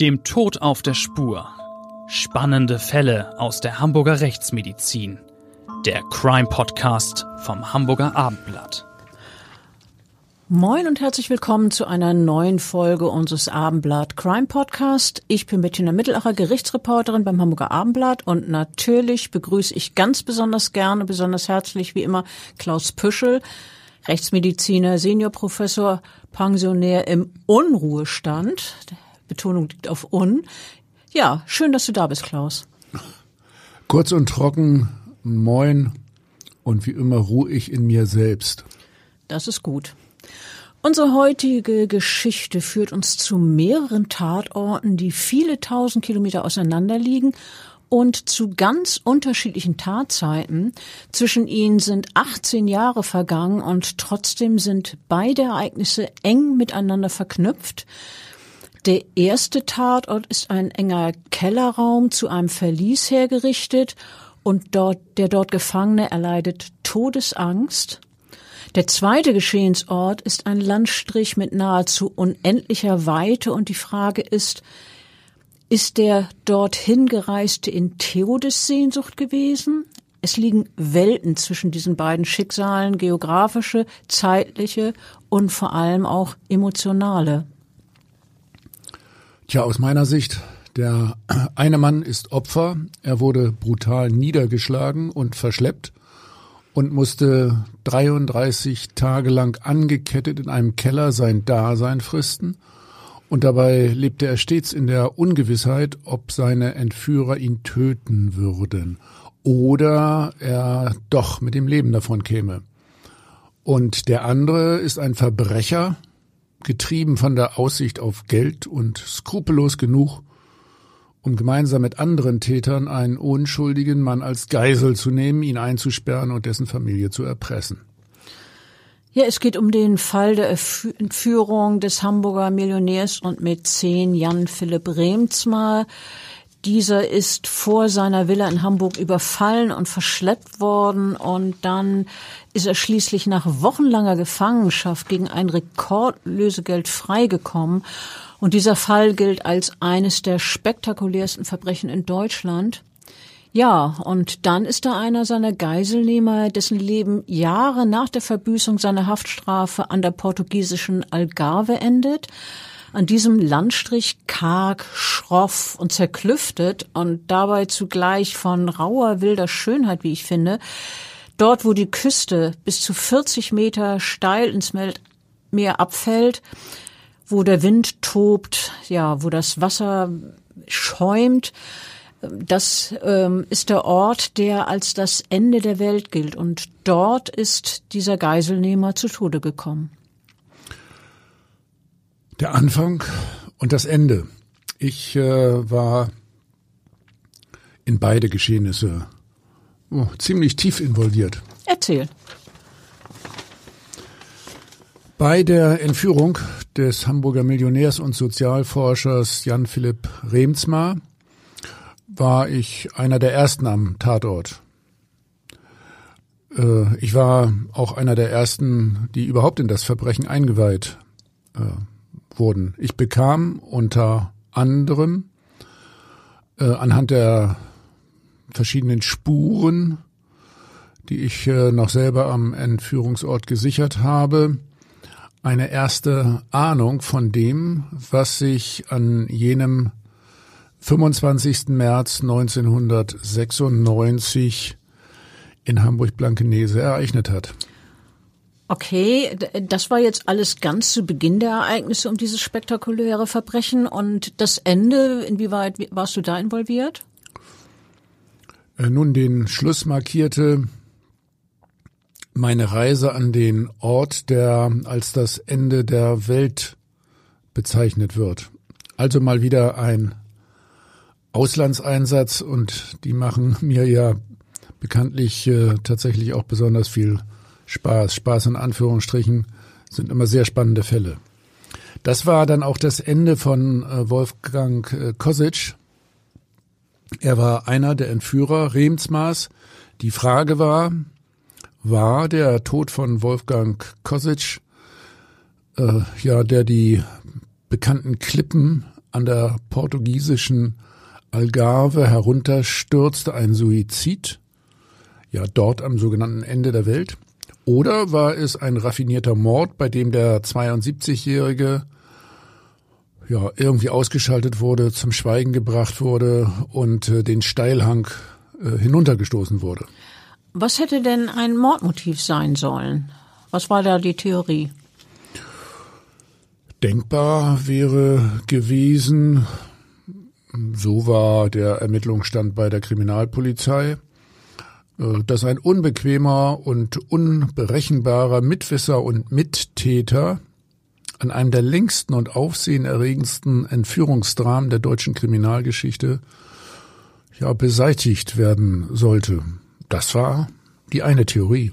Dem Tod auf der Spur. Spannende Fälle aus der Hamburger Rechtsmedizin. Der Crime Podcast vom Hamburger Abendblatt. Moin und herzlich willkommen zu einer neuen Folge unseres Abendblatt Crime Podcast. Ich bin Bettina Mittelacher, Gerichtsreporterin beim Hamburger Abendblatt und natürlich begrüße ich ganz besonders gerne, besonders herzlich wie immer Klaus Püschel, Rechtsmediziner, Seniorprofessor, Pensionär im Unruhestand. Betonung liegt auf Un. Ja, schön, dass du da bist, Klaus. Kurz und trocken, moin und wie immer ruhe ich in mir selbst. Das ist gut. Unsere heutige Geschichte führt uns zu mehreren Tatorten, die viele tausend Kilometer auseinander liegen und zu ganz unterschiedlichen Tatzeiten. Zwischen ihnen sind 18 Jahre vergangen und trotzdem sind beide Ereignisse eng miteinander verknüpft. Der erste Tatort ist ein enger Kellerraum zu einem Verlies hergerichtet und dort, der dort Gefangene erleidet Todesangst. Der zweite Geschehensort ist ein Landstrich mit nahezu unendlicher Weite und die Frage ist, ist der dorthin gereiste in Todessehnsucht gewesen? Es liegen Welten zwischen diesen beiden Schicksalen, geografische, zeitliche und vor allem auch emotionale. Tja, aus meiner Sicht, der eine Mann ist Opfer, er wurde brutal niedergeschlagen und verschleppt und musste 33 Tage lang angekettet in einem Keller sein Dasein fristen. Und dabei lebte er stets in der Ungewissheit, ob seine Entführer ihn töten würden oder er doch mit dem Leben davon käme. Und der andere ist ein Verbrecher, getrieben von der Aussicht auf Geld und skrupellos genug, um gemeinsam mit anderen Tätern einen unschuldigen Mann als Geisel zu nehmen, ihn einzusperren und dessen Familie zu erpressen. Ja, es geht um den Fall der Entführung des Hamburger Millionärs und Mäzen Jan Philipp Remzmar. Dieser ist vor seiner Villa in Hamburg überfallen und verschleppt worden und dann ist er schließlich nach wochenlanger Gefangenschaft gegen ein Rekordlösegeld freigekommen und dieser Fall gilt als eines der spektakulärsten Verbrechen in Deutschland. Ja, und dann ist da einer seiner Geiselnehmer, dessen Leben Jahre nach der Verbüßung seiner Haftstrafe an der portugiesischen Algarve endet. An diesem Landstrich karg, schroff und zerklüftet und dabei zugleich von rauer wilder Schönheit, wie ich finde. Dort, wo die Küste bis zu 40 Meter steil ins Meer abfällt, wo der Wind tobt, ja, wo das Wasser schäumt. Das ähm, ist der Ort, der als das Ende der Welt gilt. Und dort ist dieser Geiselnehmer zu Tode gekommen. Der Anfang und das Ende. Ich äh, war in beide Geschehnisse oh, ziemlich tief involviert. Erzähl. Bei der Entführung des Hamburger Millionärs und Sozialforschers Jan Philipp Remsmar war ich einer der ersten am Tatort. Äh, ich war auch einer der ersten, die überhaupt in das Verbrechen eingeweiht äh, wurden. Ich bekam unter anderem äh, anhand der verschiedenen Spuren, die ich noch selber am Entführungsort gesichert habe, eine erste Ahnung von dem, was sich an jenem 25. März 1996 in Hamburg-Blankenese ereignet hat. Okay, das war jetzt alles ganz zu Beginn der Ereignisse um dieses spektakuläre Verbrechen und das Ende, inwieweit warst du da involviert? Äh, nun, den Schluss markierte meine Reise an den Ort, der als das Ende der Welt bezeichnet wird. Also mal wieder ein Auslandseinsatz und die machen mir ja bekanntlich äh, tatsächlich auch besonders viel Spaß. Spaß in Anführungsstrichen sind immer sehr spannende Fälle. Das war dann auch das Ende von äh, Wolfgang äh, Kosic. Er war einer der Entführer Remsmaß. Die Frage war, war der Tod von Wolfgang Kosic, äh, ja, der die bekannten Klippen an der portugiesischen Algarve herunterstürzte, ein Suizid, ja dort am sogenannten Ende der Welt? Oder war es ein raffinierter Mord, bei dem der 72-Jährige ja irgendwie ausgeschaltet wurde, zum Schweigen gebracht wurde und äh, den Steilhang äh, hinuntergestoßen wurde? Was hätte denn ein Mordmotiv sein sollen? Was war da die Theorie? Denkbar wäre gewesen, so war der Ermittlungsstand bei der Kriminalpolizei, dass ein unbequemer und unberechenbarer Mitwisser und Mittäter an einem der längsten und aufsehenerregendsten Entführungsdramen der deutschen Kriminalgeschichte ja beseitigt werden sollte. Das war die eine Theorie.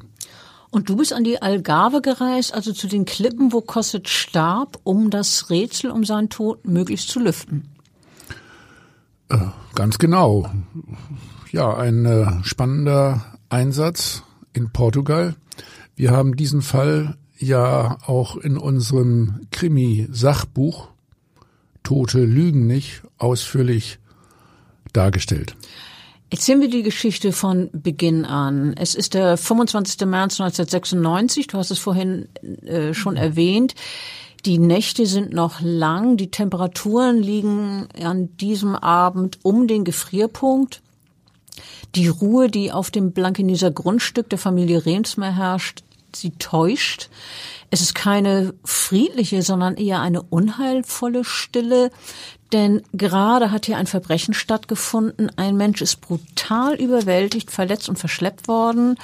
Und du bist an die Algarve gereist, also zu den Klippen, wo Kosset starb, um das Rätsel um seinen Tod möglichst zu lüften. Äh, ganz genau. Ja, ein äh, spannender Einsatz in Portugal. Wir haben diesen Fall ja auch in unserem Krimi-Sachbuch Tote lügen nicht ausführlich dargestellt. Erzählen wir die Geschichte von Beginn an. Es ist der 25. März 1996, du hast es vorhin äh, schon erwähnt. Die Nächte sind noch lang, die Temperaturen liegen an diesem Abend um den Gefrierpunkt. Die Ruhe, die auf dem Blankeneser Grundstück der Familie Remsmer herrscht, sie täuscht. Es ist keine friedliche, sondern eher eine unheilvolle Stille. Denn gerade hat hier ein Verbrechen stattgefunden. Ein Mensch ist brutal überwältigt, verletzt und verschleppt worden.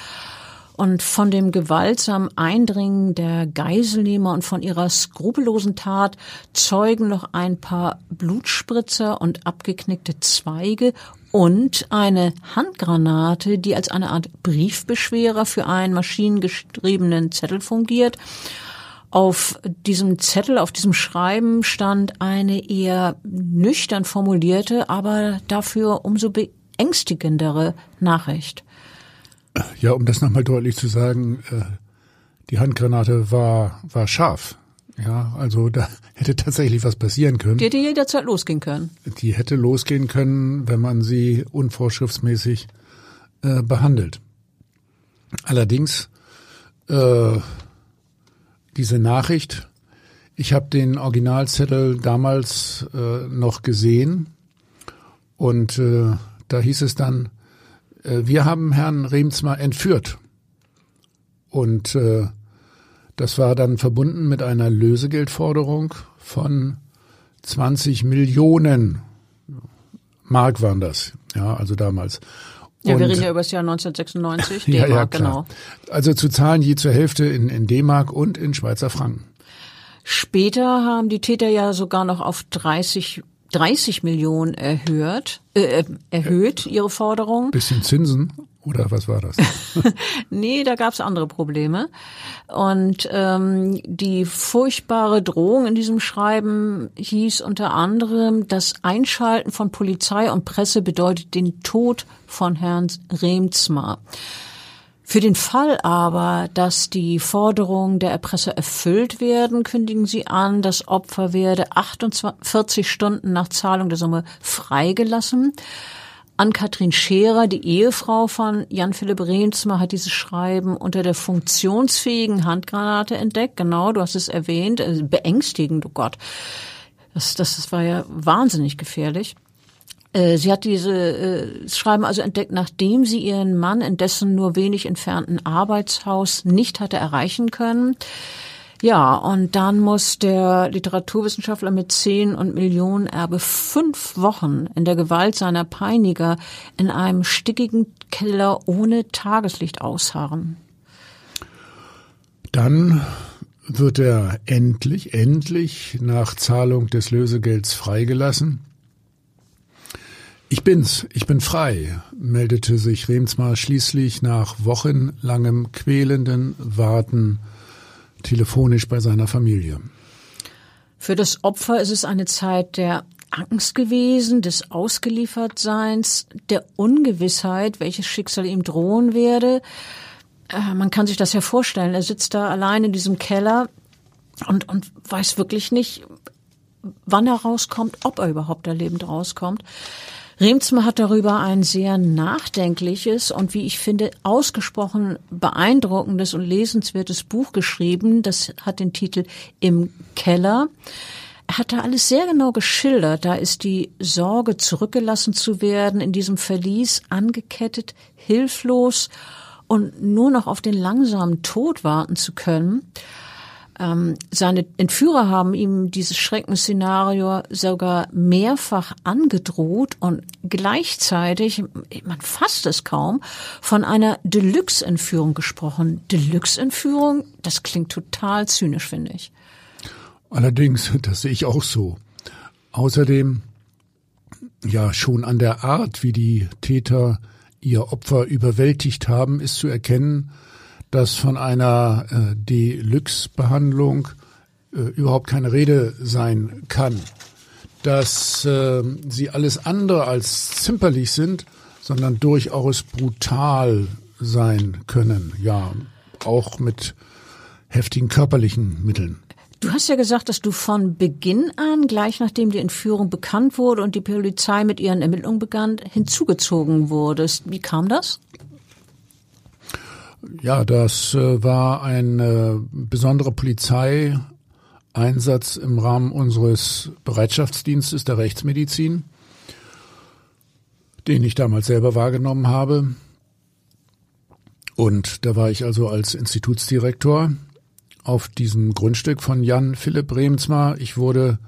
Und von dem gewaltsamen Eindringen der Geiselnehmer und von ihrer skrupellosen Tat zeugen noch ein paar Blutspritzer und abgeknickte Zweige und eine Handgranate, die als eine Art Briefbeschwerer für einen maschinengeschriebenen Zettel fungiert. Auf diesem Zettel, auf diesem Schreiben stand eine eher nüchtern formulierte, aber dafür umso beängstigendere Nachricht. Ja, um das nochmal deutlich zu sagen, äh, die Handgranate war, war scharf. Ja, also da hätte tatsächlich was passieren können. Die hätte jederzeit losgehen können. Die hätte losgehen können, wenn man sie unvorschriftsmäßig äh, behandelt. Allerdings äh, diese Nachricht. Ich habe den Originalzettel damals äh, noch gesehen und äh, da hieß es dann, wir haben Herrn Remsmar entführt. Und äh, das war dann verbunden mit einer Lösegeldforderung von 20 Millionen Mark waren das, ja, also damals. Ja, wir reden ja über das Jahr 1996, D-Mark, ja, ja, genau. Also zu zahlen je zur Hälfte in, in D-Mark und in Schweizer Franken. Später haben die Täter ja sogar noch auf 30 30 Millionen erhöht, äh, erhöht ihre Forderung. Bisschen Zinsen oder was war das? nee, da gab's andere Probleme. Und ähm, die furchtbare Drohung in diesem Schreiben hieß unter anderem, das Einschalten von Polizei und Presse bedeutet den Tod von Herrn Remsmar. Für den Fall aber, dass die Forderungen der Erpresser erfüllt werden, kündigen sie an, das Opfer werde 48 Stunden nach Zahlung der Summe freigelassen. Ann-Kathrin Scherer, die Ehefrau von Jan-Philipp Remsmar, hat dieses Schreiben unter der funktionsfähigen Handgranate entdeckt. Genau, du hast es erwähnt. Also beängstigend, oh Gott. Das, das war ja wahnsinnig gefährlich. Äh, sie hat diese äh, Schreiben also entdeckt, nachdem sie ihren Mann in dessen nur wenig entfernten Arbeitshaus nicht hatte erreichen können. Ja, und dann muss der Literaturwissenschaftler mit zehn und Millionen Erbe fünf Wochen in der Gewalt seiner Peiniger in einem stickigen Keller ohne Tageslicht ausharren. Dann wird er endlich, endlich nach Zahlung des Lösegelds freigelassen. Ich bin's, ich bin frei, meldete sich Remsmar schließlich nach wochenlangem quälenden Warten telefonisch bei seiner Familie. Für das Opfer ist es eine Zeit der Angst gewesen, des Ausgeliefertseins, der Ungewissheit, welches Schicksal ihm drohen werde. Äh, man kann sich das ja vorstellen. Er sitzt da allein in diesem Keller und, und weiß wirklich nicht, wann er rauskommt, ob er überhaupt da lebend rauskommt. Remsma hat darüber ein sehr nachdenkliches und wie ich finde ausgesprochen beeindruckendes und lesenswertes Buch geschrieben. Das hat den Titel Im Keller. Er hat da alles sehr genau geschildert. Da ist die Sorge, zurückgelassen zu werden, in diesem Verlies angekettet, hilflos und nur noch auf den langsamen Tod warten zu können. Ähm, seine Entführer haben ihm dieses Schreckensszenario sogar mehrfach angedroht und gleichzeitig, man fasst es kaum, von einer Deluxe-Entführung gesprochen. Deluxe-Entführung, das klingt total zynisch, finde ich. Allerdings, das sehe ich auch so. Außerdem, ja, schon an der Art, wie die Täter ihr Opfer überwältigt haben, ist zu erkennen, dass von einer äh, Deluxe-Behandlung äh, überhaupt keine Rede sein kann. Dass äh, sie alles andere als zimperlich sind, sondern durchaus brutal sein können. Ja, auch mit heftigen körperlichen Mitteln. Du hast ja gesagt, dass du von Beginn an, gleich nachdem die Entführung bekannt wurde und die Polizei mit ihren Ermittlungen begann, hinzugezogen wurdest. Wie kam das? Ja, das äh, war ein äh, besonderer Polizeieinsatz im Rahmen unseres Bereitschaftsdienstes der Rechtsmedizin, den ich damals selber wahrgenommen habe. Und da war ich also als Institutsdirektor auf diesem Grundstück von Jan Philipp Remsmar. Ich wurde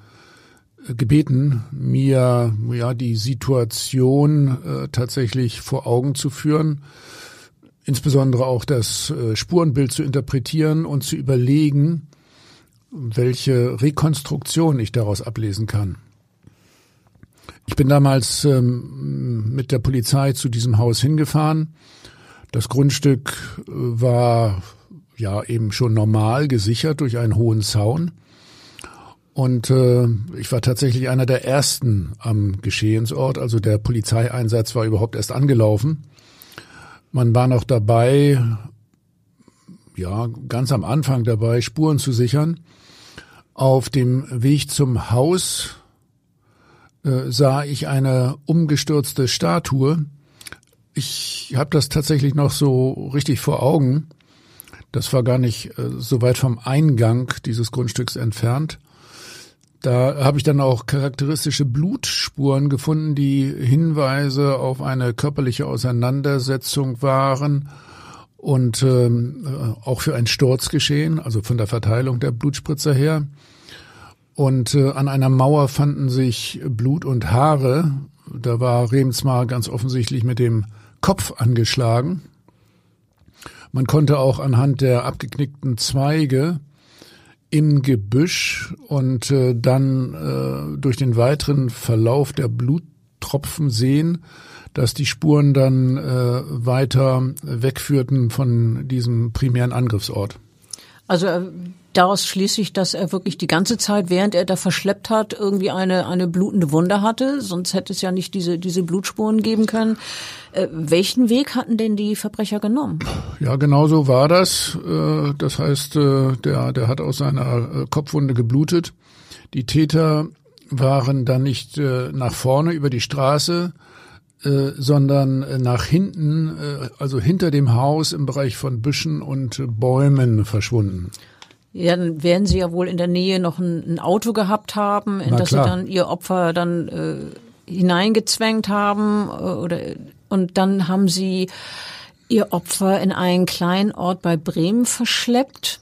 äh, gebeten, mir ja die Situation äh, tatsächlich vor Augen zu führen insbesondere auch das äh, Spurenbild zu interpretieren und zu überlegen, welche Rekonstruktion ich daraus ablesen kann. Ich bin damals ähm, mit der Polizei zu diesem Haus hingefahren. Das Grundstück äh, war ja eben schon normal gesichert durch einen hohen Zaun. Und äh, ich war tatsächlich einer der ersten am Geschehensort. Also der Polizeieinsatz war überhaupt erst angelaufen. Man war noch dabei, ja, ganz am Anfang dabei, Spuren zu sichern. Auf dem Weg zum Haus äh, sah ich eine umgestürzte Statue. Ich habe das tatsächlich noch so richtig vor Augen. Das war gar nicht äh, so weit vom Eingang dieses Grundstücks entfernt. Da habe ich dann auch charakteristische Blutspuren gefunden, die Hinweise auf eine körperliche Auseinandersetzung waren und ähm, äh, auch für ein Sturzgeschehen, also von der Verteilung der Blutspritzer her. Und äh, an einer Mauer fanden sich Blut und Haare. Da war Remsmar ganz offensichtlich mit dem Kopf angeschlagen. Man konnte auch anhand der abgeknickten Zweige im Gebüsch und äh, dann äh, durch den weiteren Verlauf der Bluttropfen sehen, dass die Spuren dann äh, weiter wegführten von diesem primären Angriffsort. Also äh, daraus schließe ich, dass er wirklich die ganze Zeit, während er da verschleppt hat, irgendwie eine, eine blutende Wunde hatte. Sonst hätte es ja nicht diese, diese Blutspuren geben können. Äh, welchen Weg hatten denn die Verbrecher genommen? Ja, genau so war das. Äh, das heißt, äh, der, der hat aus seiner äh, Kopfwunde geblutet. Die Täter waren dann nicht nach vorne über die Straße, sondern nach hinten, also hinter dem Haus im Bereich von Büschen und Bäumen verschwunden. Ja, dann werden sie ja wohl in der Nähe noch ein, ein Auto gehabt haben, in Na das klar. sie dann ihr Opfer dann äh, hineingezwängt haben äh, oder und dann haben sie ihr Opfer in einen kleinen Ort bei Bremen verschleppt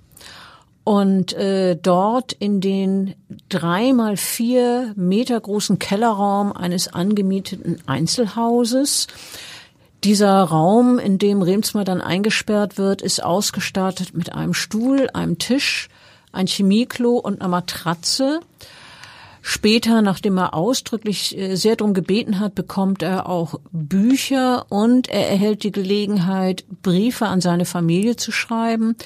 und äh, dort in den drei mal vier Meter großen Kellerraum eines angemieteten Einzelhauses dieser Raum, in dem Remsmar dann eingesperrt wird, ist ausgestattet mit einem Stuhl, einem Tisch, ein Chemieklo und einer Matratze. Später, nachdem er ausdrücklich äh, sehr darum gebeten hat, bekommt er auch Bücher und er erhält die Gelegenheit, Briefe an seine Familie zu schreiben.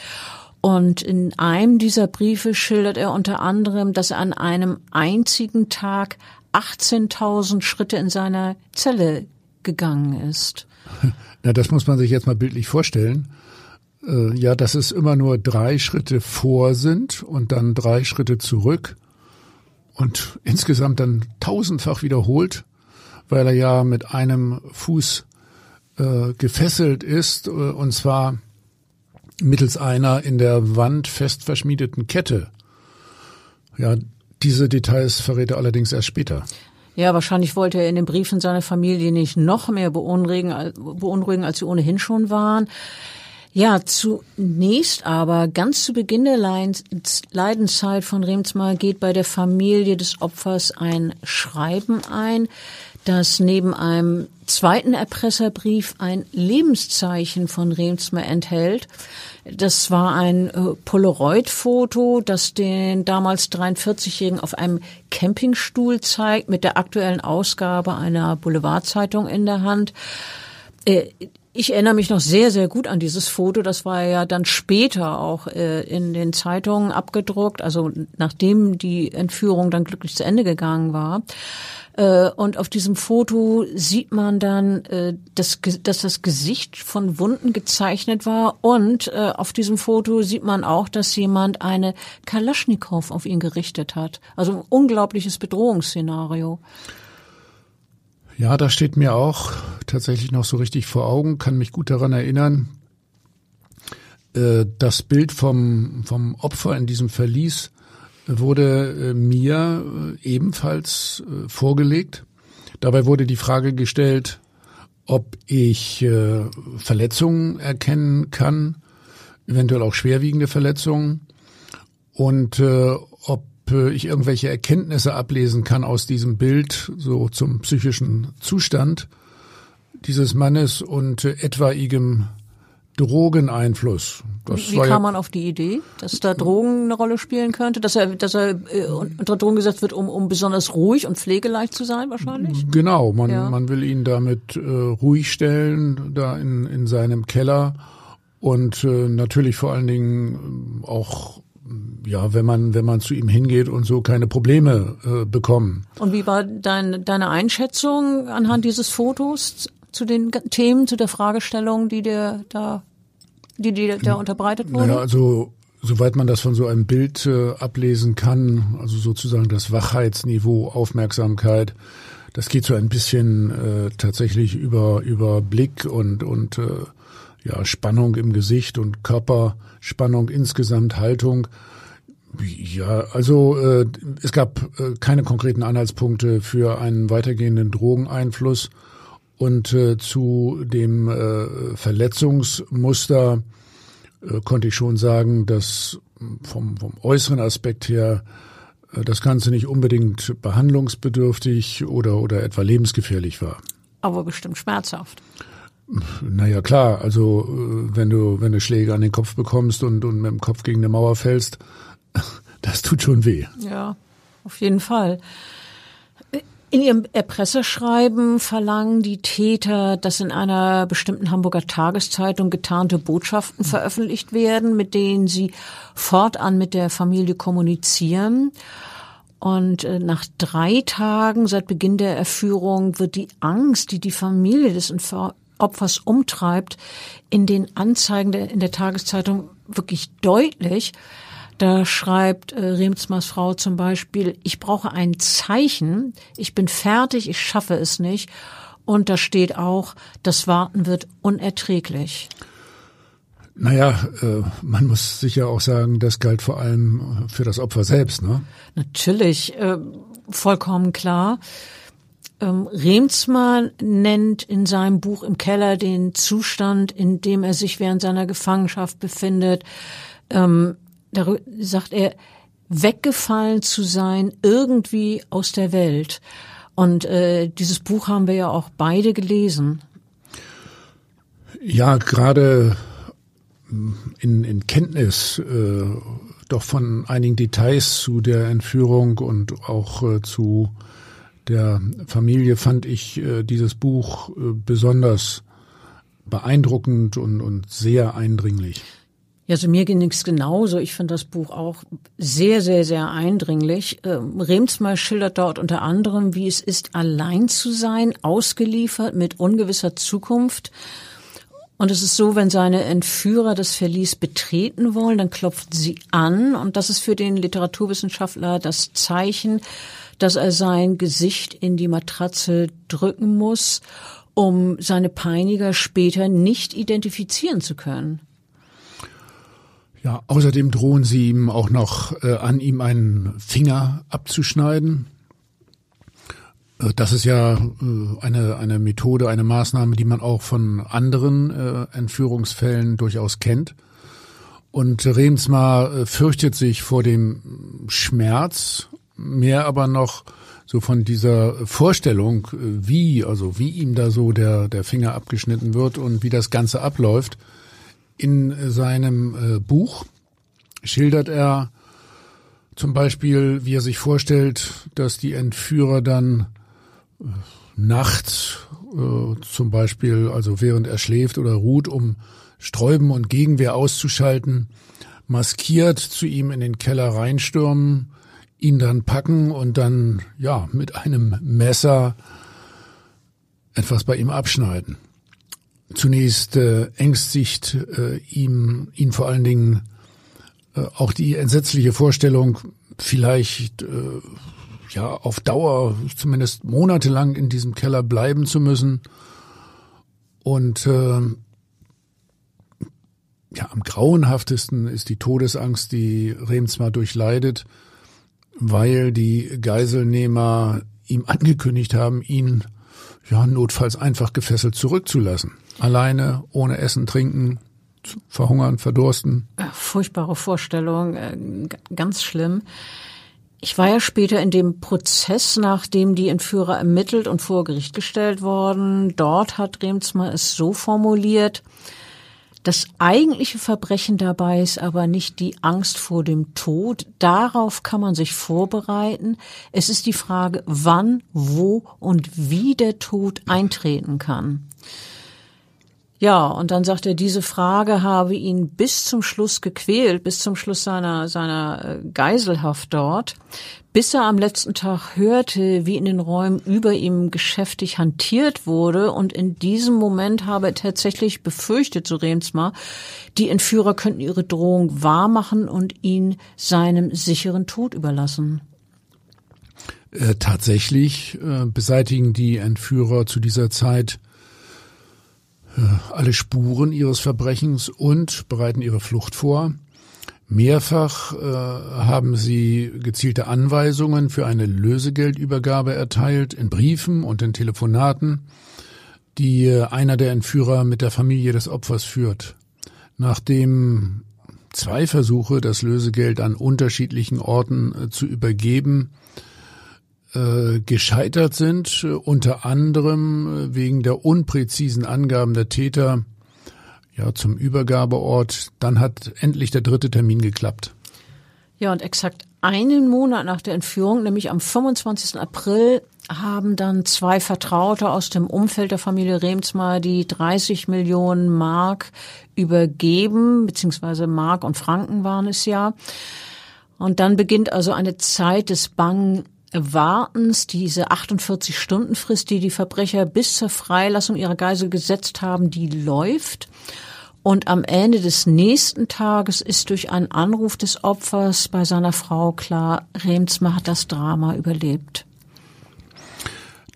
Und in einem dieser Briefe schildert er unter anderem, dass er an einem einzigen Tag 18.000 Schritte in seiner Zelle gegangen ist. Na, das muss man sich jetzt mal bildlich vorstellen. Äh, ja, dass es immer nur drei Schritte vor sind und dann drei Schritte zurück. und insgesamt dann tausendfach wiederholt, weil er ja mit einem Fuß äh, gefesselt ist, äh, und zwar mittels einer in der Wand fest verschmiedeten Kette. Ja, diese Details verrät er allerdings erst später. Ja, wahrscheinlich wollte er in den Briefen seiner Familie nicht noch mehr beunruhigen, beunruhigen als sie ohnehin schon waren. Ja, zunächst aber ganz zu Beginn der Leidenszeit von Remsmar geht bei der Familie des Opfers ein Schreiben ein, das neben einem zweiten Erpresserbrief ein Lebenszeichen von Remsmar enthält. Das war ein äh, Polaroid-Foto, das den damals 43-Jährigen auf einem Campingstuhl zeigt, mit der aktuellen Ausgabe einer Boulevardzeitung in der Hand. Ich erinnere mich noch sehr, sehr gut an dieses Foto. Das war ja dann später auch äh, in den Zeitungen abgedruckt, also nachdem die Entführung dann glücklich zu Ende gegangen war. Äh, und auf diesem Foto sieht man dann, äh, dass, dass das Gesicht von Wunden gezeichnet war. Und äh, auf diesem Foto sieht man auch, dass jemand eine Kalaschnikow auf ihn gerichtet hat. Also ein unglaubliches Bedrohungsszenario. Ja, das steht mir auch tatsächlich noch so richtig vor Augen, kann mich gut daran erinnern. Äh, das Bild vom, vom Opfer in diesem Verlies wurde äh, mir äh, ebenfalls vorgelegt. Dabei wurde die Frage gestellt, ob ich Verletzungen erkennen kann, eventuell auch schwerwiegende Verletzungen und ob ich irgendwelche Erkenntnisse ablesen kann aus diesem Bild, so zum psychischen Zustand dieses Mannes und etwaigem Drogeneinfluss. Das Wie kam ja, man auf die Idee, dass da Drogen eine Rolle spielen könnte, dass er, dass er äh, unter Drogen gesetzt wird, um, um besonders ruhig und pflegeleicht zu sein, wahrscheinlich? Genau, man, ja. man will ihn damit äh, ruhig stellen, da in, in seinem Keller und äh, natürlich vor allen Dingen auch ja, wenn man, wenn man zu ihm hingeht und so keine Probleme äh, bekommen. Und wie war dein, deine Einschätzung anhand dieses Fotos zu den Themen, zu der Fragestellung, die dir da, die dir da unterbreitet wurde? Naja, also soweit man das von so einem Bild äh, ablesen kann, also sozusagen das Wachheitsniveau, Aufmerksamkeit, das geht so ein bisschen äh, tatsächlich über über Blick und und äh, ja Spannung im Gesicht und Körperspannung insgesamt Haltung. Ja, also äh, es gab äh, keine konkreten Anhaltspunkte für einen weitergehenden Drogeneinfluss und äh, zu dem äh, Verletzungsmuster äh, konnte ich schon sagen, dass vom, vom äußeren Aspekt her äh, das Ganze nicht unbedingt behandlungsbedürftig oder, oder etwa lebensgefährlich war. Aber bestimmt schmerzhaft. Naja, klar, also äh, wenn du, wenn du Schläge an den Kopf bekommst und, und mit dem Kopf gegen eine Mauer fällst, das tut schon weh. Ja, auf jeden Fall. In ihrem Erpresserschreiben verlangen die Täter, dass in einer bestimmten Hamburger Tageszeitung getarnte Botschaften veröffentlicht werden, mit denen sie fortan mit der Familie kommunizieren. Und äh, nach drei Tagen seit Beginn der Erführung wird die Angst, die die Familie des Opfers umtreibt, in den Anzeigen der, in der Tageszeitung wirklich deutlich. Da schreibt äh, Remsmars Frau zum Beispiel, ich brauche ein Zeichen, ich bin fertig, ich schaffe es nicht. Und da steht auch, das Warten wird unerträglich. Naja, äh, man muss sicher auch sagen, das galt vor allem für das Opfer selbst, ne? Natürlich, äh, vollkommen klar. Ähm, Remsmar nennt in seinem Buch im Keller den Zustand, in dem er sich während seiner Gefangenschaft befindet. Ähm, da sagt er, weggefallen zu sein, irgendwie aus der Welt. Und äh, dieses Buch haben wir ja auch beide gelesen. Ja, gerade in, in Kenntnis äh, doch von einigen Details zu der Entführung und auch äh, zu der Familie fand ich äh, dieses Buch äh, besonders beeindruckend und, und sehr eindringlich. Ja, also mir ging es genauso. Ich finde das Buch auch sehr, sehr, sehr eindringlich. Ähm, Remsmar schildert dort unter anderem, wie es ist, allein zu sein, ausgeliefert mit ungewisser Zukunft. Und es ist so, wenn seine Entführer das Verlies betreten wollen, dann klopfen sie an. Und das ist für den Literaturwissenschaftler das Zeichen, dass er sein Gesicht in die Matratze drücken muss, um seine Peiniger später nicht identifizieren zu können. Ja, außerdem drohen sie ihm auch noch äh, an, ihm einen Finger abzuschneiden. Äh, das ist ja äh, eine, eine Methode, eine Maßnahme, die man auch von anderen äh, Entführungsfällen durchaus kennt. Und Remsmar äh, fürchtet sich vor dem Schmerz, mehr aber noch so von dieser Vorstellung, wie, also wie ihm da so der, der Finger abgeschnitten wird und wie das Ganze abläuft. In seinem äh, Buch schildert er zum Beispiel, wie er sich vorstellt, dass die Entführer dann äh, nachts äh, zum Beispiel, also während er schläft oder ruht, um Sträuben und Gegenwehr auszuschalten, maskiert zu ihm in den Keller reinstürmen, ihn dann packen und dann ja mit einem Messer etwas bei ihm abschneiden zunächst äh, ängstigt äh, ihm, ihn vor allen Dingen äh, auch die entsetzliche Vorstellung, vielleicht äh, ja auf Dauer, zumindest monatelang in diesem Keller bleiben zu müssen. Und äh, ja, am grauenhaftesten ist die Todesangst, die Remsmar durchleidet, weil die Geiselnehmer ihm angekündigt haben, ihn ja notfalls einfach gefesselt zurückzulassen alleine, ohne Essen, Trinken, verhungern, verdursten. Furchtbare Vorstellung, äh, ganz schlimm. Ich war ja später in dem Prozess, nachdem die Entführer ermittelt und vor Gericht gestellt worden. Dort hat Remsmar es so formuliert, das eigentliche Verbrechen dabei ist aber nicht die Angst vor dem Tod. Darauf kann man sich vorbereiten. Es ist die Frage, wann, wo und wie der Tod eintreten kann. Ja, und dann sagt er, diese Frage habe ihn bis zum Schluss gequält, bis zum Schluss seiner, seiner äh, Geiselhaft dort, bis er am letzten Tag hörte, wie in den Räumen über ihm geschäftig hantiert wurde. Und in diesem Moment habe er tatsächlich befürchtet, so Remsmar, die Entführer könnten ihre Drohung wahrmachen und ihn seinem sicheren Tod überlassen. Äh, tatsächlich äh, beseitigen die Entführer zu dieser Zeit alle Spuren ihres Verbrechens und bereiten ihre Flucht vor. Mehrfach äh, haben sie gezielte Anweisungen für eine Lösegeldübergabe erteilt, in Briefen und in Telefonaten, die äh, einer der Entführer mit der Familie des Opfers führt. Nachdem zwei Versuche, das Lösegeld an unterschiedlichen Orten äh, zu übergeben, äh, gescheitert sind, äh, unter anderem äh, wegen der unpräzisen Angaben der Täter ja, zum Übergabeort. Dann hat endlich der dritte Termin geklappt. Ja, und exakt einen Monat nach der Entführung, nämlich am 25. April, haben dann zwei Vertraute aus dem Umfeld der Familie Remsmar die 30 Millionen Mark übergeben, beziehungsweise Mark und Franken waren es ja. Und dann beginnt also eine Zeit des bangen Wartens, diese 48-Stunden-Frist, die die Verbrecher bis zur Freilassung ihrer Geisel gesetzt haben, die läuft. Und am Ende des nächsten Tages ist durch einen Anruf des Opfers bei seiner Frau klar, Remsmar hat das Drama überlebt.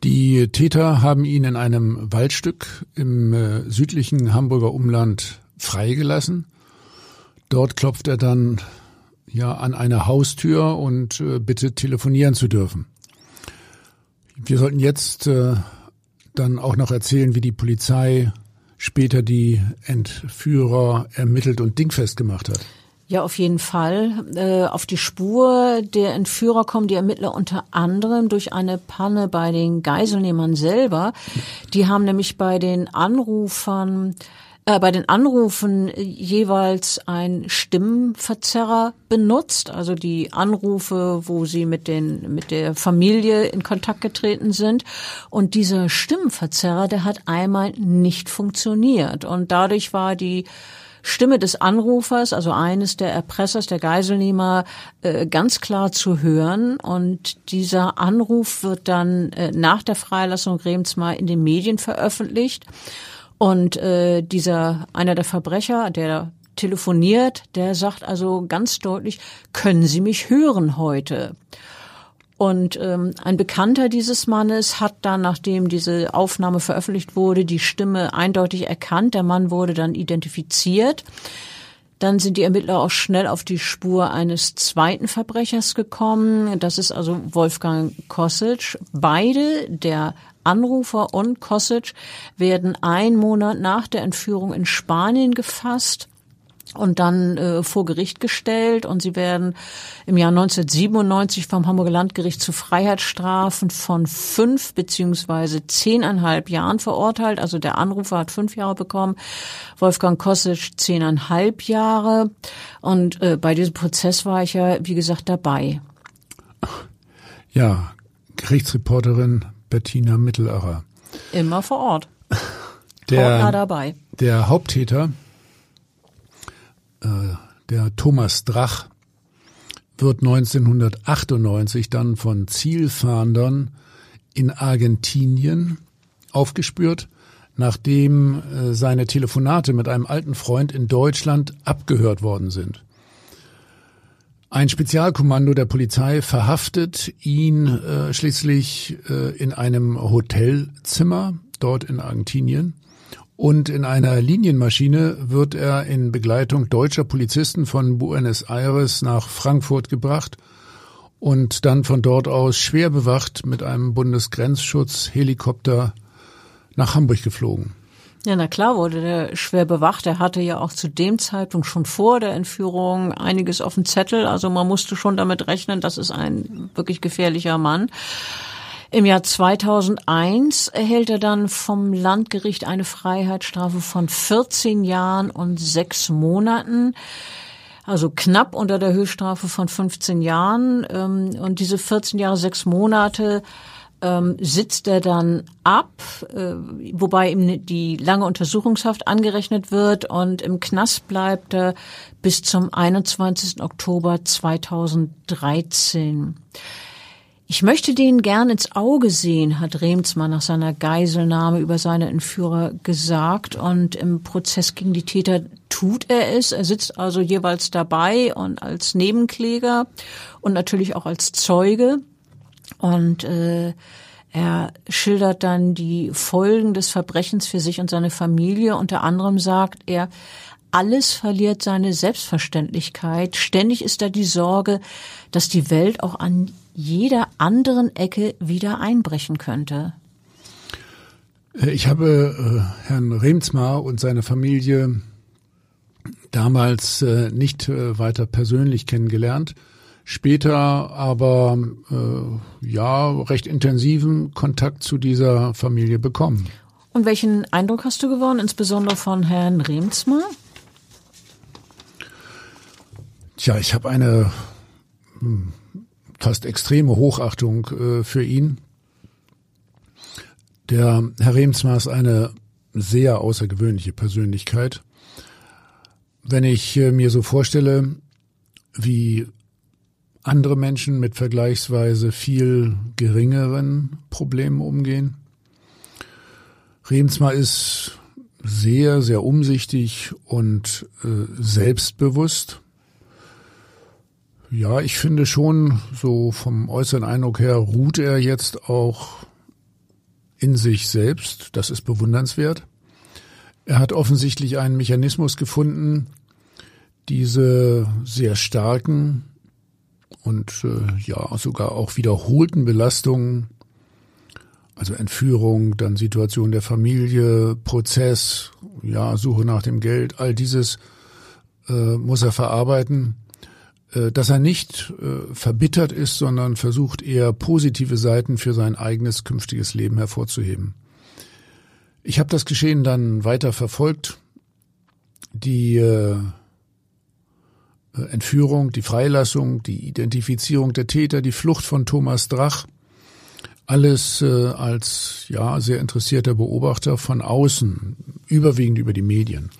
Die Täter haben ihn in einem Waldstück im äh, südlichen Hamburger Umland freigelassen. Dort klopft er dann ja an eine Haustür und äh, bittet telefonieren zu dürfen. Wir sollten jetzt äh, dann auch noch erzählen, wie die Polizei später die Entführer ermittelt und dingfest gemacht hat. Ja, auf jeden Fall. Äh, auf die Spur der Entführer kommen die Ermittler unter anderem durch eine Panne bei den Geiselnehmern selber. Die haben nämlich bei den Anrufern äh, bei den Anrufen jeweils ein Stimmenverzerrer benutzt, also die Anrufe, wo sie mit den mit der Familie in Kontakt getreten sind und dieser Stimmenverzerrer, der hat einmal nicht funktioniert und dadurch war die Stimme des Anrufers, also eines der Erpressers, der Geiselnehmer, äh, ganz klar zu hören. Und dieser Anruf wird dann äh, nach der Freilassung Remsmar in den Medien veröffentlicht. Und äh, dieser einer der Verbrecher, der telefoniert, der sagt also ganz deutlich, können Sie mich hören heute? Und ähm, ein Bekannter dieses Mannes hat dann, nachdem diese Aufnahme veröffentlicht wurde, die Stimme eindeutig erkannt. Der Mann wurde dann identifiziert. Dann sind die Ermittler auch schnell auf die Spur eines zweiten Verbrechers gekommen. Das ist also Wolfgang Kosic. Beide, der Anrufer und Kosic, werden ein Monat nach der Entführung in Spanien gefasst und dann äh, vor Gericht gestellt und sie werden im Jahr 1997 vom Hamburger Landgericht zu Freiheitsstrafen von fünf beziehungsweise zehneinhalb Jahren verurteilt. Also der Anrufer hat fünf Jahre bekommen, Wolfgang Kosic zehneinhalb Jahre und äh, bei diesem Prozess war ich ja, wie gesagt, dabei. Ja, Gerichtsreporterin Bettina Mittelacher. Immer vor Ort. Der, dabei. Der Haupttäter äh, der Thomas Drach wird 1998 dann von Zielfahndern in Argentinien aufgespürt, nachdem äh, seine Telefonate mit einem alten Freund in Deutschland abgehört worden sind. Ein Spezialkommando der Polizei verhaftet ihn äh, schließlich äh, in einem Hotelzimmer dort in Argentinien und in einer Linienmaschine wird er in Begleitung deutscher Polizisten von Buenos Aires nach Frankfurt gebracht und dann von dort aus schwer bewacht mit einem Bundesgrenzschutz-Helikopter nach Hamburg geflogen. Ja, na klar wurde der schwer bewacht. Er hatte ja auch zu dem Zeitpunkt schon vor der Entführung einiges auf dem Zettel. Also man musste schon damit rechnen, das ist ein wirklich gefährlicher Mann. Im Jahr 2001 erhält er dann vom Landgericht eine Freiheitsstrafe von 14 Jahren und sechs Monaten. Also knapp unter der Höchststrafe von 15 Jahren. Ähm, und diese 14 Jahre, sechs Monate ähm, sitzt er dann ab, äh, wobei ihm die lange Untersuchungshaft angerechnet wird und im Knast bleibt er bis zum 21. Oktober 2013. Ich möchte den gern ins Auge sehen, hat Remsmann nach seiner Geiselnahme über seine Entführer gesagt. Und im Prozess gegen die Täter tut er es. Er sitzt also jeweils dabei und als Nebenkläger und natürlich auch als Zeuge. Und äh, er schildert dann die Folgen des Verbrechens für sich und seine Familie. Unter anderem sagt er, alles verliert seine Selbstverständlichkeit. Ständig ist da die Sorge, dass die Welt auch an jeder anderen Ecke wieder einbrechen könnte. Ich habe äh, Herrn Remsmar und seine Familie damals äh, nicht äh, weiter persönlich kennengelernt, später aber äh, ja recht intensiven Kontakt zu dieser Familie bekommen. Und welchen Eindruck hast du gewonnen, insbesondere von Herrn Remsmar? Tja, ich habe eine hm, fast extreme Hochachtung äh, für ihn. Der Herr Remsmar ist eine sehr außergewöhnliche Persönlichkeit. Wenn ich äh, mir so vorstelle, wie andere Menschen mit vergleichsweise viel geringeren Problemen umgehen. Remsmar ist sehr, sehr umsichtig und äh, selbstbewusst. Ja, ich finde schon, so vom äußeren Eindruck her, ruht er jetzt auch in sich selbst. Das ist bewundernswert. Er hat offensichtlich einen Mechanismus gefunden, diese sehr starken und äh, ja sogar auch wiederholten Belastungen, also Entführung, dann Situation der Familie, Prozess, ja Suche nach dem Geld, all dieses äh, muss er verarbeiten äh, dass er nicht äh, verbittert ist, sondern versucht eher positive Seiten für sein eigenes künftiges Leben hervorzuheben. Ich habe das Geschehen dann weiter verfolgt. Die äh, Entführung, die Freilassung, die Identifizierung der Täter, die Flucht von Thomas Drach, alles äh, als ja sehr interessierter Beobachter von außen, überwiegend über die Medien.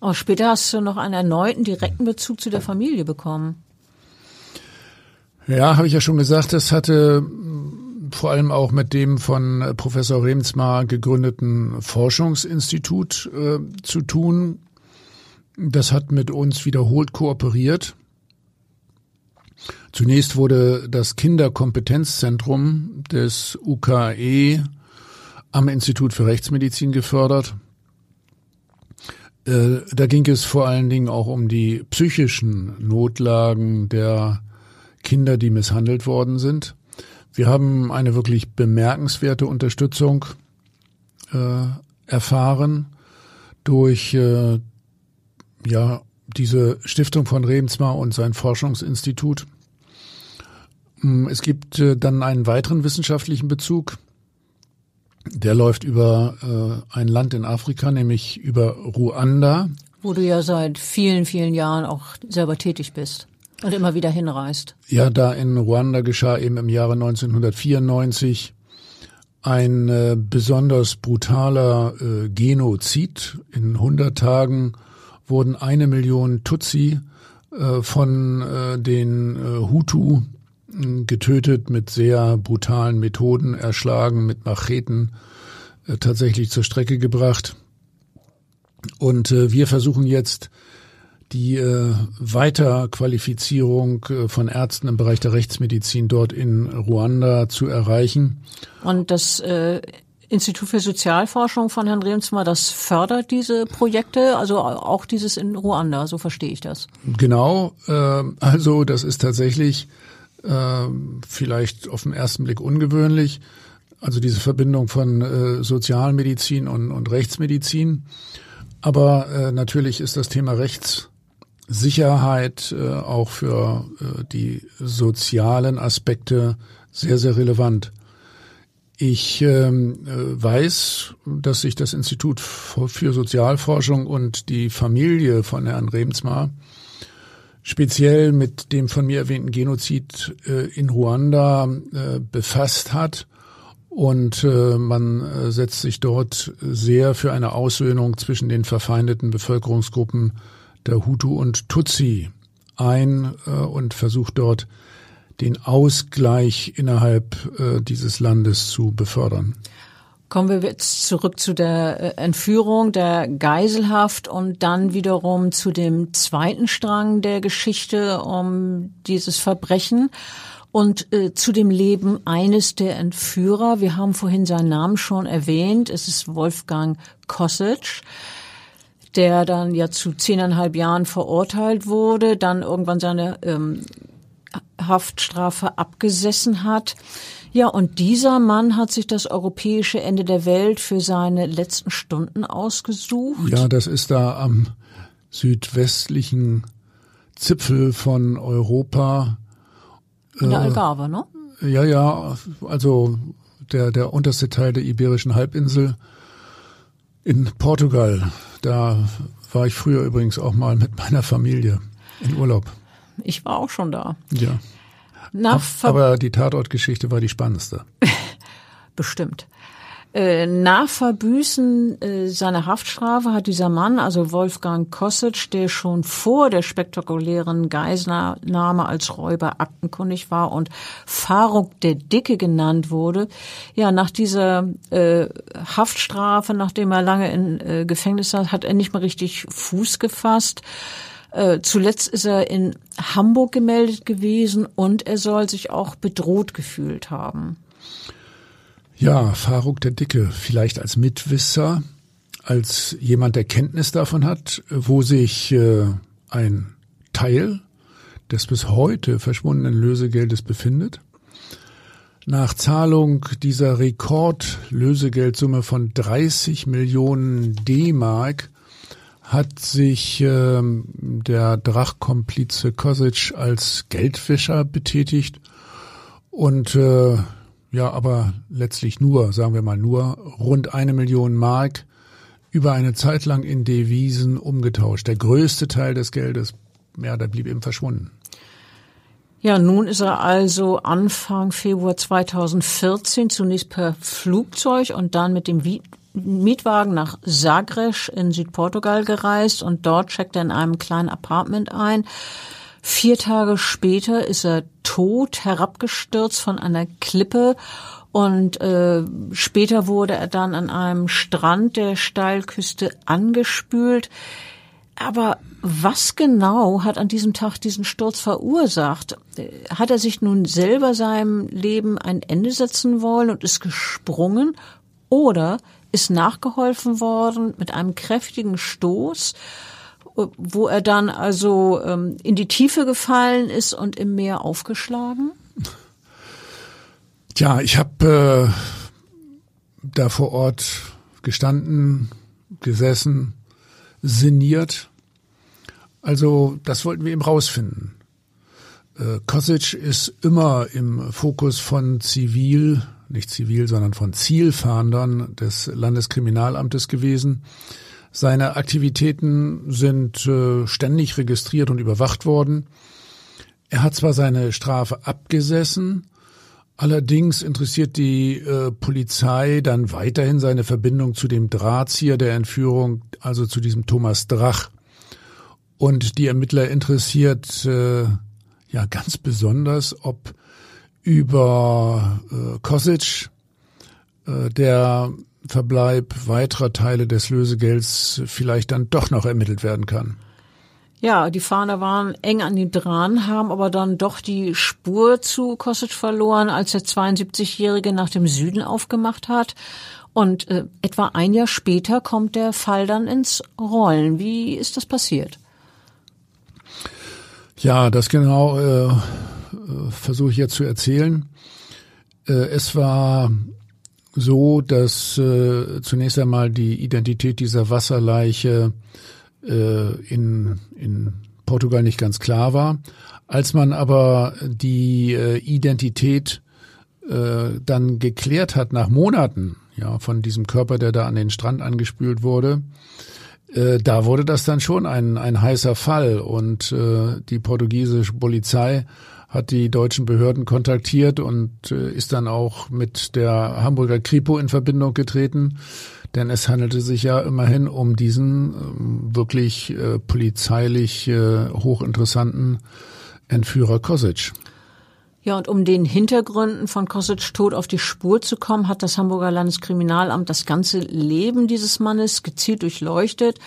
Auch später hast du noch einen erneuten direkten Bezug zu der Familie bekommen. Ja, habe ich ja schon gesagt, das hatte vor allem auch mit dem von Professor Remsmar gegründeten Forschungsinstitut äh, zu tun. Das hat mit uns wiederholt kooperiert. Zunächst wurde das Kinderkompetenzzentrum des UKE am Institut für Rechtsmedizin gefördert. Äh, da ging es vor allen Dingen auch um die psychischen Notlagen der Kinder, die misshandelt worden sind. Wir haben eine wirklich bemerkenswerte Unterstützung äh, erfahren durch äh, ja diese Stiftung von Rebensmar und sein Forschungsinstitut. Mm, es gibt äh, dann einen weiteren wissenschaftlichen Bezug. Der läuft über äh, ein Land in Afrika, nämlich über Ruanda. Wo du ja seit vielen, vielen Jahren auch selber tätig bist und immer wieder hinreist. Ja, da in Ruanda geschah eben im Jahre 1994 ein äh, besonders brutaler äh, Genozid. In 100 Tagen wurden eine Million Tutsi äh, von äh, den äh, Hutu äh, getötet mit sehr brutalen Methoden, erschlagen mit Macheten, äh, tatsächlich zur Strecke gebracht. Und äh, wir versuchen jetzt die äh, Weiterqualifizierung äh, von Ärzten im Bereich der Rechtsmedizin dort in Ruanda zu erreichen. Und das äh, Institut für Sozialforschung von Herrn Remsmar, das fördert diese Projekte, also auch dieses in Ruanda, so verstehe ich das. Genau, äh, also das ist tatsächlich äh, vielleicht auf den ersten Blick ungewöhnlich, also diese Verbindung von äh, Sozialmedizin und, und Rechtsmedizin. Aber äh, natürlich ist das Thema Rechtssicherheit äh, auch für äh, die sozialen Aspekte sehr, sehr relevant. Ich ähm, äh, weiß, dass sich das Institut für Sozialforschung und die Familie von Herrn Remsmar speziell mit dem von mir erwähnten Genozid äh, in Ruanda äh, befasst hat. Und äh, man äh, setzt sich dort sehr für eine Aussöhnung zwischen den verfeindeten Bevölkerungsgruppen der Hutu und Tutsi ein äh, und versucht dort den Ausgleich innerhalb äh, dieses Landes zu befördern. Kommen wir jetzt zurück zu der äh, Entführung, der Geiselhaft und dann wiederum zu dem zweiten Strang der Geschichte um dieses Verbrechen und äh, zu dem Leben eines der Entführer. Wir haben vorhin seinen Namen schon erwähnt. Es ist Wolfgang Kosic der dann ja zu zehneinhalb Jahren verurteilt wurde, dann irgendwann seine ähm, Haftstrafe abgesessen hat. Ja, und dieser Mann hat sich das europäische Ende der Welt für seine letzten Stunden ausgesucht. Ja, das ist da am südwestlichen Zipfel von Europa. In der äh, Algarve, ne? Ja, ja, also der, der unterste Teil der Iberischen Halbinsel in Portugal. Da war ich früher übrigens auch mal mit meiner Familie in Urlaub. Ich war auch schon da. Ja. Nach Aber die Tatortgeschichte war die spannendste. Bestimmt. Äh, nach Verbüßen äh, seiner Haftstrafe hat dieser Mann, also Wolfgang Kosic, der schon vor der spektakulären Geiselnahme als Räuber aktenkundig war und Faruk der Dicke genannt wurde, ja, nach dieser äh, Haftstrafe, nachdem er lange in äh, Gefängnis saß, hat er nicht mehr richtig Fuß gefasst. Äh, zuletzt ist er in Hamburg gemeldet gewesen und er soll sich auch bedroht gefühlt haben. Ja, Faruk der Dicke, vielleicht als Mitwisser, als jemand, der Kenntnis davon hat, wo sich äh, ein Teil des bis heute verschwundenen Lösegeldes befindet. Nach Zahlung dieser Rekordlösegeldsumme von 30 Millionen D-Mark hat sich ähm, der Drachkomplize Kosic als Geldwäscher betätigt und äh, ja, aber letztlich nur, sagen wir mal nur, rund eine Million Mark über eine Zeit lang in Devisen umgetauscht. Der größte Teil des Geldes, ja, der blieb eben verschwunden. Ja, nun ist er also Anfang Februar 2014 zunächst per Flugzeug und dann mit dem Mietwagen nach Sagres in Südportugal gereist und dort checkt er in einem kleinen Apartment ein. Vier Tage später ist er tot herabgestürzt von einer Klippe Und äh, später wurde er dann an einem Strand der Steilküste angespült. Aber was genau hat an diesem Tag diesen Sturz verursacht? Hat er sich nun selber seinem Leben ein Ende setzen wollen und ist gesprungen? Oder ist nachgeholfen worden mit einem kräftigen Stoß, wo er dann also ähm, in die Tiefe gefallen ist und im Meer aufgeschlagen? Tja, ich habe äh, da vor Ort gestanden, gesessen, sinniert also das wollten wir eben rausfinden. Äh, Kosic ist immer im Fokus von Zivil, nicht Zivil, sondern von Zielfahndern des Landeskriminalamtes gewesen. Seine Aktivitäten sind äh, ständig registriert und überwacht worden. Er hat zwar seine Strafe abgesessen, allerdings interessiert die äh, Polizei dann weiterhin seine Verbindung zu dem Drahtzieher der Entführung, also zu diesem Thomas Drach. Und die Ermittler interessiert äh, ja ganz besonders, ob über äh, Kosic äh, der Verbleib weiterer Teile des Lösegelds vielleicht dann doch noch ermittelt werden kann. Ja, die Fahner waren eng an ihm dran, haben aber dann doch die Spur zu Kosic verloren, als der 72-Jährige nach dem Süden aufgemacht hat. Und äh, etwa ein Jahr später kommt der Fall dann ins Rollen. Wie ist das passiert? Ja, das genau äh, versuche ich jetzt zu erzählen. Äh, es war so, dass äh, zunächst einmal die Identität dieser Wasserleiche äh, in, in Portugal nicht ganz klar war. Als man aber die Identität dann geklärt hat nach Monaten, ja, von diesem Körper, der da an den Strand angespült wurde, da wurde das dann schon ein, ein heißer Fall und äh, die portugiesische Polizei hat die deutschen Behörden kontaktiert und äh, ist dann auch mit der Hamburger Kripo in Verbindung getreten, denn es handelte sich ja immerhin um diesen äh, wirklich äh, polizeilich äh, hochinteressanten Entführer Kosic. Ja, und um den Hintergründen von Kosic Tod auf die Spur zu kommen, hat das Hamburger Landeskriminalamt das ganze Leben dieses Mannes gezielt durchleuchtet.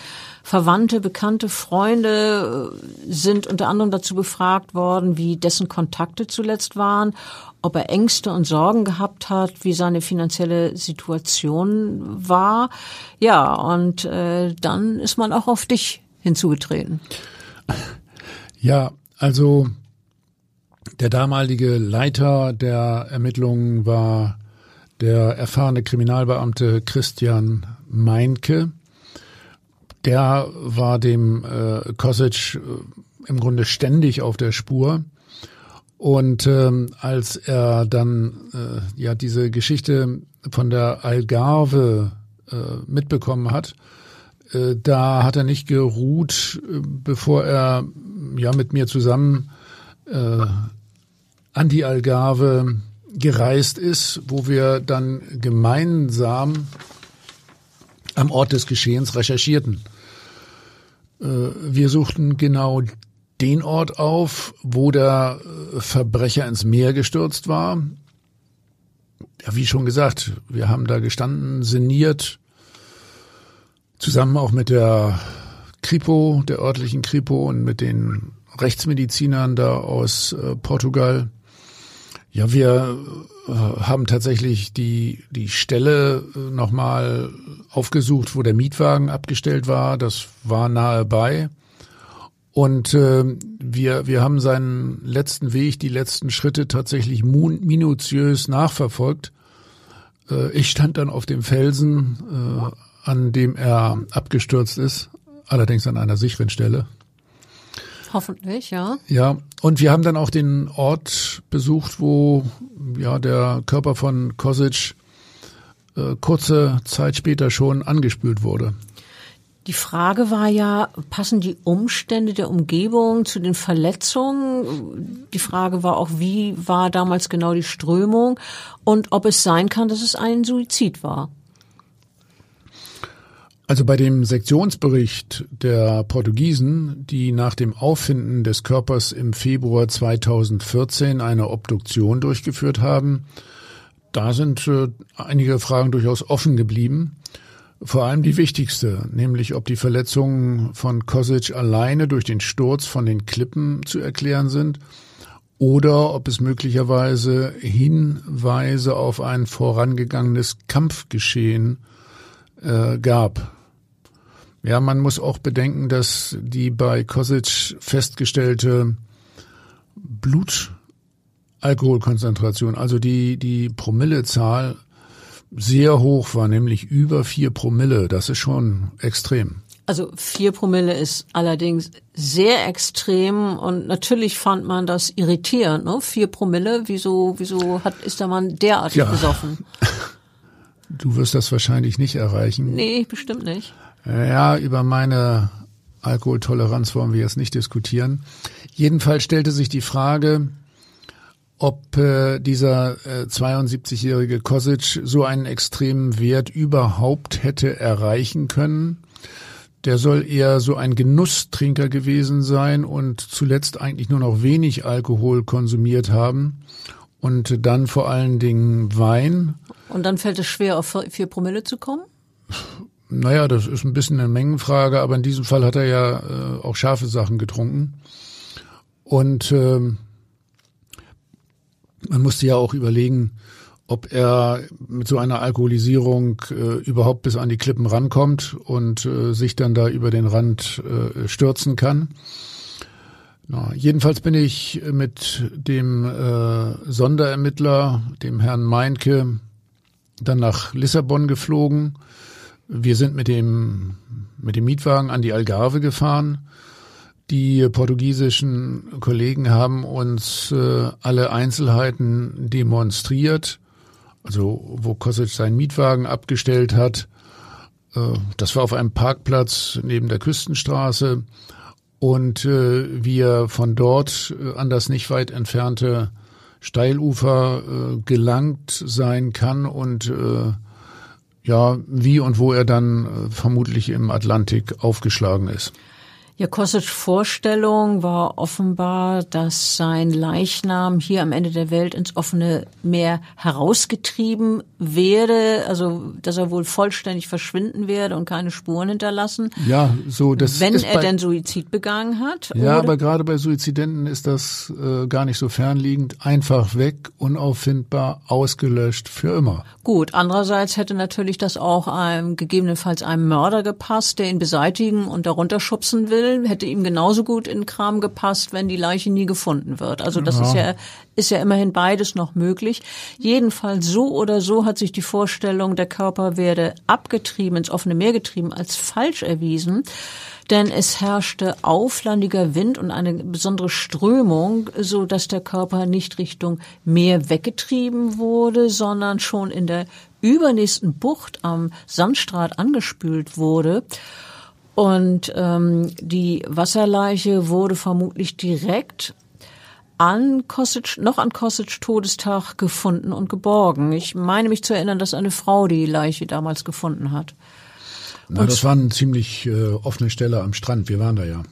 Verwandte, bekannte Freunde äh, sind unter anderem dazu befragt worden, wie dessen Kontakte zuletzt waren, ob er Ängste und Sorgen gehabt hat, wie seine finanzielle Situation war. Ja, und äh, dann ist man auch auf dich hinzugetreten. Ja, also der damalige Leiter der Ermittlungen war der erfahrene Kriminalbeamte Christian Meinke. Der war dem äh, Kosic äh, im Grunde ständig auf der Spur. Und ähm, als er dann äh, ja diese Geschichte von der Algarve äh, mitbekommen hat, äh, da hat er nicht geruht, äh, bevor er ja mit mir zusammen äh, an die Algarve gereist ist, wo wir dann gemeinsam am Ort des Geschehens recherchierten. Äh, wir suchten genau den Ort auf, wo der äh, Verbrecher ins Meer gestürzt war. Ja, wie schon gesagt, wir haben da gestanden, sinniert, zusammen auch mit der Kripo, der örtlichen Kripo und mit den Rechtsmedizinern da aus äh, Portugal. Ja, wir äh, haben tatsächlich die, die Stelle äh, nochmal aufgesucht, wo der Mietwagen abgestellt war. Das war nahe bei. Und äh, wir, wir haben seinen letzten Weg, die letzten Schritte tatsächlich minutiös nachverfolgt. Äh, ich stand dann auf dem Felsen, äh, an dem er abgestürzt ist, allerdings an einer sicheren Stelle. Hoffentlich, ja. Ja, und wir haben dann auch den Ort besucht, wo ja der Körper von Kosic äh, kurze Zeit später schon angespült wurde. Die Frage war ja, passen die Umstände der Umgebung zu den Verletzungen? Die Frage war auch, wie war damals genau die Strömung und ob es sein kann, dass es ein Suizid war. Also bei dem Sektionsbericht der Portugiesen, die nach dem Auffinden des Körpers im Februar 2014 eine Obduktion durchgeführt haben, da sind äh, einige Fragen durchaus offen geblieben. Vor allem die wichtigste, nämlich ob die Verletzungen von Kosic alleine durch den Sturz von den Klippen zu erklären sind oder ob es möglicherweise Hinweise auf ein vorangegangenes Kampfgeschehen äh, gab. Ja, man muss auch bedenken, dass die bei Kosic festgestellte Blutalkoholkonzentration, also die, die Promillezahl sehr hoch war, nämlich über vier Promille. Das ist schon extrem. Also vier Promille ist allerdings sehr extrem und natürlich fand man das irritierend. Ne? Vier Promille, wieso, wieso hat, ist der Mann derartig ja. besoffen? Du wirst das wahrscheinlich nicht erreichen. Nee, bestimmt nicht. Ja, über meine Alkoholtoleranz wollen wir jetzt nicht diskutieren. Jedenfalls stellte sich die Frage, ob äh, dieser äh, 72-jährige Kosic so einen extremen Wert überhaupt hätte erreichen können. Der soll eher so ein Genusstrinker gewesen sein und zuletzt eigentlich nur noch wenig Alkohol konsumiert haben und dann vor allen Dingen Wein. Und dann fällt es schwer, auf vier Promille zu kommen? Naja, das ist ein bisschen eine Mengenfrage, aber in diesem Fall hat er ja äh, auch scharfe Sachen getrunken. Und äh, man musste ja auch überlegen, ob er mit so einer Alkoholisierung äh, überhaupt bis an die Klippen rankommt und äh, sich dann da über den Rand äh, stürzen kann. Na, jedenfalls bin ich mit dem äh, Sonderermittler, dem Herrn Meinke, dann nach Lissabon geflogen. Wir sind mit dem, mit dem Mietwagen an die Algarve gefahren die portugiesischen Kollegen haben uns äh, alle Einzelheiten demonstriert, also wo Kosic seinen Mietwagen abgestellt hat. Äh, das war auf einem Parkplatz neben der Küstenstraße und äh, wir von dort äh, an das nicht weit entfernte Steilufer äh, gelangt sein kann und äh, ja, wie und wo er dann äh, vermutlich im Atlantik aufgeschlagen ist. Ja, Kosic Vorstellung war offenbar, dass sein Leichnam hier am Ende der Welt ins offene Meer herausgetrieben werde, also dass er wohl vollständig verschwinden werde und keine Spuren hinterlassen. Ja, so das wenn er denn Suizid begangen hat. Ja, aber gerade bei Suizidenten ist das äh, gar nicht so fernliegend, einfach weg, unauffindbar, ausgelöscht für immer. Gut, andererseits hätte natürlich das auch einem gegebenenfalls einem Mörder gepasst, der ihn beseitigen und darunter schubsen will Müll hätte ihm genauso gut in Kram gepasst, wenn die Leiche nie gefunden wird. Also das ja. ist ja ist ja immerhin beides noch möglich. Jedenfalls so oder so hat sich die Vorstellung, der Körper werde abgetrieben, ins offene Meer getrieben, als falsch erwiesen. Denn es herrschte auflandiger Wind und eine besondere Strömung, so dass der Körper nicht Richtung Meer weggetrieben wurde, sondern schon in der übernächsten Bucht am Sandstrat angespült wurde. Und ähm, die Wasserleiche wurde vermutlich direkt an Kosic, noch an Kosic Todestag gefunden und geborgen. Ich meine mich zu erinnern, dass eine Frau die Leiche damals gefunden hat. Na, das war eine ziemlich äh, offene Stelle am Strand. Wir waren da ja.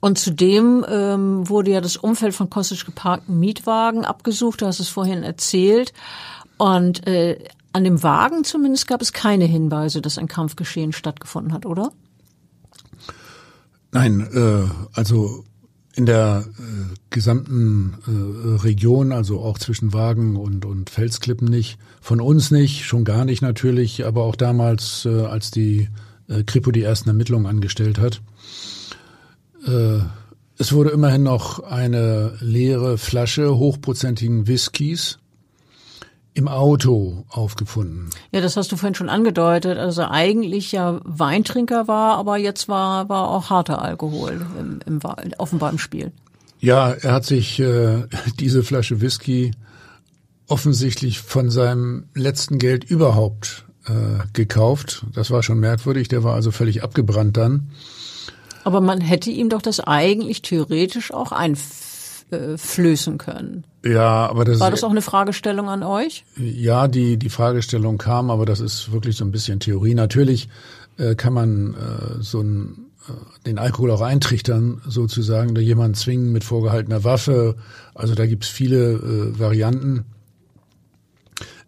Und zudem ähm, wurde ja das Umfeld von Kosic geparkten Mietwagen abgesucht. Du hast es vorhin erzählt. Und äh, an dem Wagen zumindest gab es keine Hinweise, dass ein Kampfgeschehen stattgefunden hat, oder? Nein, äh, also in der äh, gesamten äh, Region, also auch zwischen Wagen und, und Felsklippen nicht, von uns nicht, schon gar nicht natürlich, aber auch damals, äh, als die äh, Kripo die ersten Ermittlungen angestellt hat. Äh, es wurde immerhin noch eine leere Flasche hochprozentigen Whiskys im Auto aufgefunden. Ja, das hast du vorhin schon angedeutet. Also eigentlich ja Weintrinker war, aber jetzt war, war auch harter Alkohol im, im, offenbar im Spiel. Ja, er hat sich äh, diese Flasche Whisky offensichtlich von seinem letzten Geld überhaupt äh, gekauft. Das war schon merkwürdig. Der war also völlig abgebrannt dann. Aber man hätte ihm doch das eigentlich theoretisch auch einflößen können. Ja, aber das war das auch eine Fragestellung an euch? Ja, die die Fragestellung kam, aber das ist wirklich so ein bisschen Theorie. Natürlich äh, kann man äh, so ein, äh, den Alkohol auch eintrichtern, sozusagen, da jemanden zwingen mit vorgehaltener Waffe. Also da gibt's viele äh, Varianten.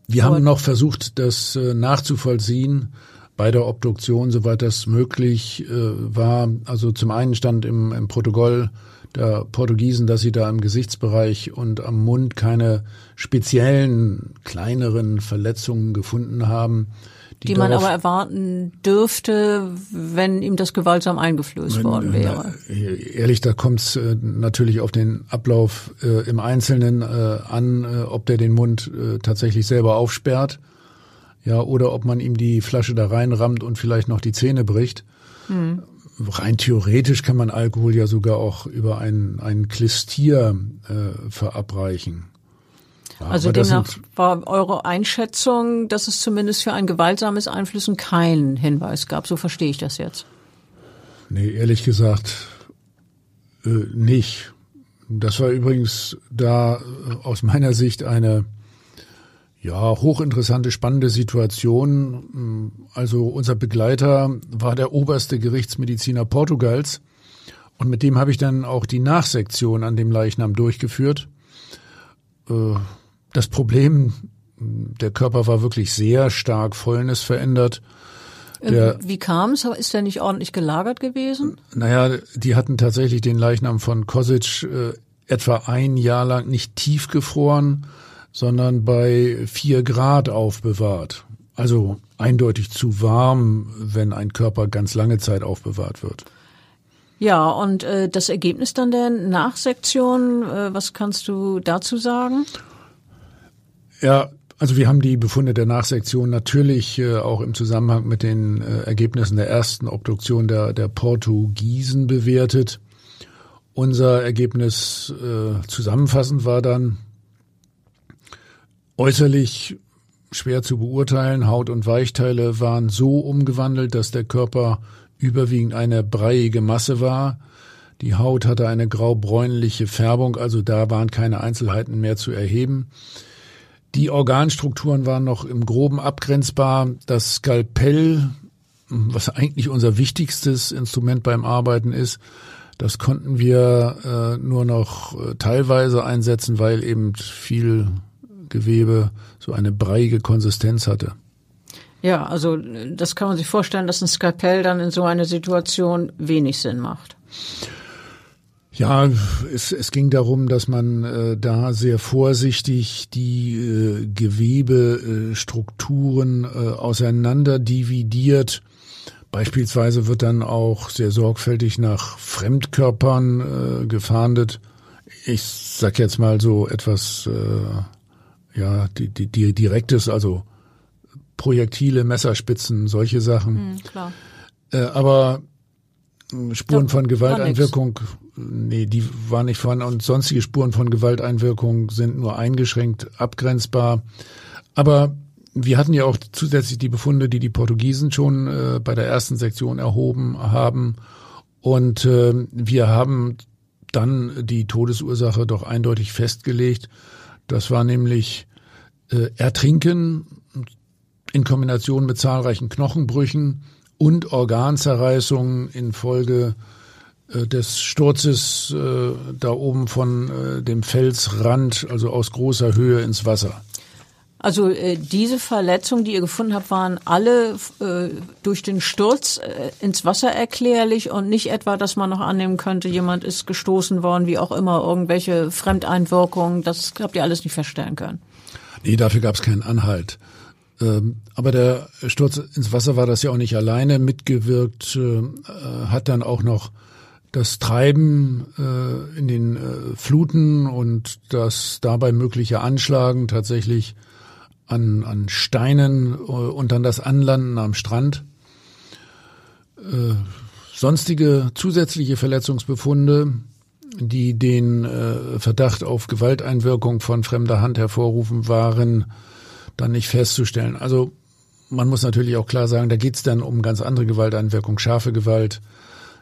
Wir haben noch versucht, das äh, nachzuvollziehen bei der Obduktion, soweit das möglich äh, war. Also zum einen stand im, im Protokoll der Portugiesen, dass sie da im Gesichtsbereich und am Mund keine speziellen kleineren Verletzungen gefunden haben. Die, die man aber erwarten dürfte, wenn ihm das gewaltsam eingeflößt wenn, worden wäre. Na, ehrlich, da kommt es äh, natürlich auf den Ablauf äh, im Einzelnen äh, an, äh, ob der den Mund äh, tatsächlich selber aufsperrt, ja, oder ob man ihm die Flasche da reinrammt und vielleicht noch die Zähne bricht. Hm. Rein theoretisch kann man Alkohol ja sogar auch über ein, ein Klistier äh, verabreichen. Ja, also demnach war eure Einschätzung, dass es zumindest für ein gewaltsames Einflüssen keinen Hinweis gab. So verstehe ich das jetzt. Nee, ehrlich gesagt äh, nicht. Das war übrigens da äh, aus meiner Sicht eine ja, hochinteressante, spannende Situation. Also unser Begleiter war der oberste Gerichtsmediziner Portugals und mit dem habe ich dann auch die Nachsektion an dem Leichnam durchgeführt. Äh, das Problem, der Körper war wirklich sehr stark fäulnisverändert. Der, Wie kam es? Ist der nicht ordentlich gelagert gewesen? Naja, die hatten tatsächlich den Leichnam von Kosic äh, etwa ein Jahr lang nicht tiefgefroren, sondern bei vier Grad aufbewahrt. Also eindeutig zu warm, wenn ein Körper ganz lange Zeit aufbewahrt wird. Ja, und äh, das Ergebnis dann der Nachsektion, äh, was kannst du dazu sagen? Ja, also wir haben die Befunde der Nachsektion natürlich äh, auch im Zusammenhang mit den äh, Ergebnissen der ersten Obduktion der, der Portugiesen bewertet. Unser Ergebnis äh, zusammenfassend war dann äußerlich schwer zu beurteilen. Haut und Weichteile waren so umgewandelt, dass der Körper überwiegend eine breiige Masse war. Die Haut hatte eine graubräunliche Färbung, also da waren keine Einzelheiten mehr zu erheben. Die Organstrukturen waren noch im groben abgrenzbar. Das Skalpell, was eigentlich unser wichtigstes Instrument beim Arbeiten ist, das konnten wir äh, nur noch äh, teilweise einsetzen, weil eben viel Gewebe so eine breiige Konsistenz hatte. Ja, also das kann man sich vorstellen, dass ein Skalpell dann in so einer Situation wenig Sinn macht. Ja, es, es ging darum, dass man äh, da sehr vorsichtig die äh, Gewebestrukturen äh, auseinander dividiert. Beispielsweise wird dann auch sehr sorgfältig nach Fremdkörpern äh, gefahndet. Ich sag jetzt mal so etwas, äh, ja, die, die, die direktes, also Projektile, Messerspitzen, solche Sachen. Mhm, klar. Äh, aber Spuren von Gewalteinwirkung, nee, die waren nicht vorhanden und sonstige Spuren von Gewalteinwirkung sind nur eingeschränkt abgrenzbar. Aber wir hatten ja auch zusätzlich die Befunde, die die Portugiesen schon äh, bei der ersten Sektion erhoben haben. Und äh, wir haben dann die Todesursache doch eindeutig festgelegt. Das war nämlich äh, Ertrinken in Kombination mit zahlreichen Knochenbrüchen und Organzerreißungen infolge äh, des Sturzes äh, da oben von äh, dem Felsrand, also aus großer Höhe ins Wasser. Also äh, diese Verletzungen, die ihr gefunden habt, waren alle äh, durch den Sturz äh, ins Wasser erklärlich und nicht etwa, dass man noch annehmen könnte, jemand ist gestoßen worden, wie auch immer, irgendwelche Fremdeinwirkungen. Das habt ihr alles nicht feststellen können. Nee, dafür gab es keinen Anhalt. Ähm, aber der Sturz ins Wasser war das ja auch nicht alleine. Mitgewirkt äh, hat dann auch noch das Treiben äh, in den äh, Fluten und das dabei mögliche Anschlagen tatsächlich an, an Steinen und dann das Anlanden am Strand. sonstige zusätzliche Verletzungsbefunde, die den Verdacht auf Gewalteinwirkung von fremder Hand hervorrufen, waren dann nicht festzustellen. Also man muss natürlich auch klar sagen, da geht's dann um ganz andere Gewalteinwirkung, scharfe Gewalt,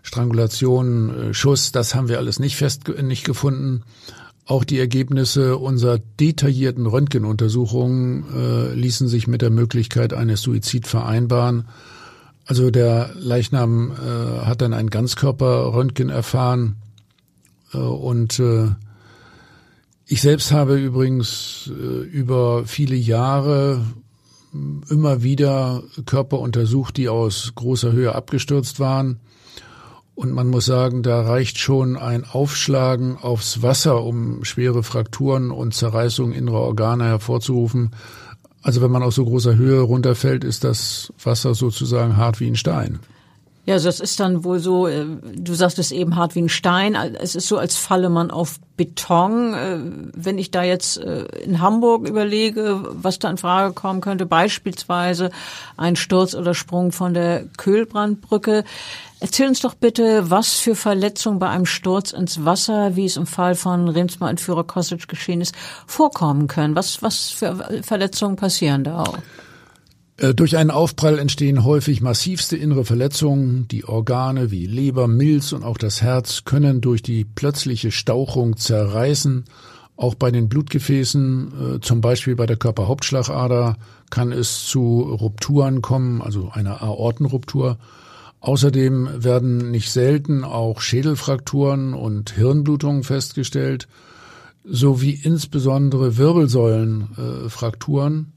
Strangulation, äh, Schuss, das haben wir alles nicht fest nicht gefunden. Auch die Ergebnisse unserer detaillierten Röntgenuntersuchungen äh, ließen sich mit der Möglichkeit eines Suizid vereinbaren. Also der Leichnam äh, hat dann ein Ganzkörperröntgen erfahren äh, und äh, Ich selbst habe übrigens äh, über viele Jahre immer wieder Körper untersucht, die aus großer Höhe abgestürzt waren. Und man muss sagen, da reicht schon ein Aufschlagen aufs Wasser, um schwere Frakturen und Zerreißungen innerer Organe hervorzurufen. Also wenn man aus so großer Höhe runterfällt, ist das Wasser sozusagen hart wie ein Stein. Ja, also das ist dann wohl so, äh, du sagst es eben hart wie ein Stein. Es ist so, als falle man auf Beton. Äh, wenn ich da jetzt äh, in Hamburg überlege, was da in Frage kommen könnte, beispielsweise ein Sturz oder Sprung von der Köhlbrandbrücke. Erzähl uns doch bitte, was für Verletzungen bei einem Sturz ins Wasser, wie es im Fall von Remsmar-Entführer Kostic geschehen ist, vorkommen können. Was, was für Verletzungen passieren da auch? Äh, durch einen Aufprall entstehen häufig massivste innere Verletzungen. Die Organe wie Leber, Milz und auch das Herz können durch die plötzliche Stauchung zerreißen. Auch bei den Blutgefäßen, äh, zum Beispiel bei der Körperhauptschlagader, kann es zu Rupturen kommen, also einer Aortenruptur. Außerdem werden nicht selten auch Schädelfrakturen und Hirnblutungen festgestellt, sowie insbesondere Wirbelsäulenfrakturen.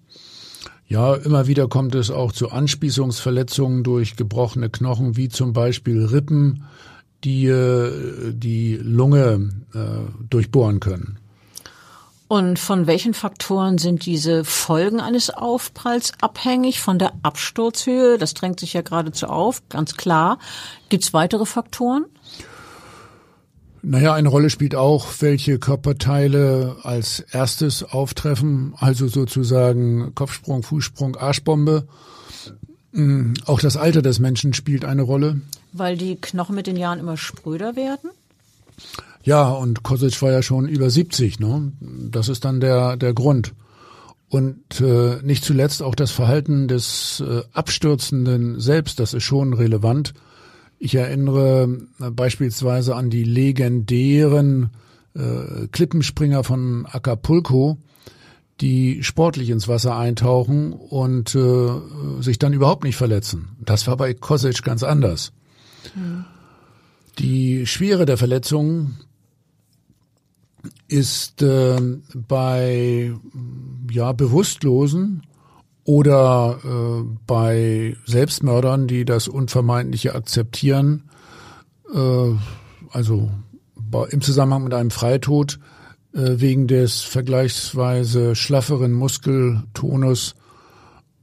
Ja, immer wieder kommt es auch zu Anspießungsverletzungen durch gebrochene Knochen, wie zum Beispiel Rippen, die äh, die Lunge äh, durchbohren können. Und von welchen Faktoren sind diese Folgen eines Aufpralls abhängig? Von der Absturzhöhe, das drängt sich ja geradezu auf, ganz klar. Gibt es weitere Faktoren? Naja, eine Rolle spielt auch, welche Körperteile als erstes auftreffen, also sozusagen Kopfsprung, Fußsprung, Arschbombe. Mm, auch das Alter des Menschen spielt eine Rolle. Weil die Knochen mit den Jahren immer spröder werden? Ja, und Kosic war ja schon über 70, ne? Das ist dann der, der Grund. Und äh, nicht zuletzt auch das Verhalten des äh, Abstürzenden selbst, das ist schon relevant. Ich erinnere äh, beispielsweise an die legendären äh, Klippenspringer von Acapulco, die sportlich ins Wasser eintauchen und äh, sich dann überhaupt nicht verletzen. Das war bei Kosic ganz anders. Mhm. Die Schwere der Verletzungen ist äh, bei ja bewusstlosen oder äh, bei Selbstmördern, die das Unvermeidliche akzeptieren, äh, also im Zusammenhang mit einem Freitod äh, wegen des vergleichsweise schlafferen Muskeltonus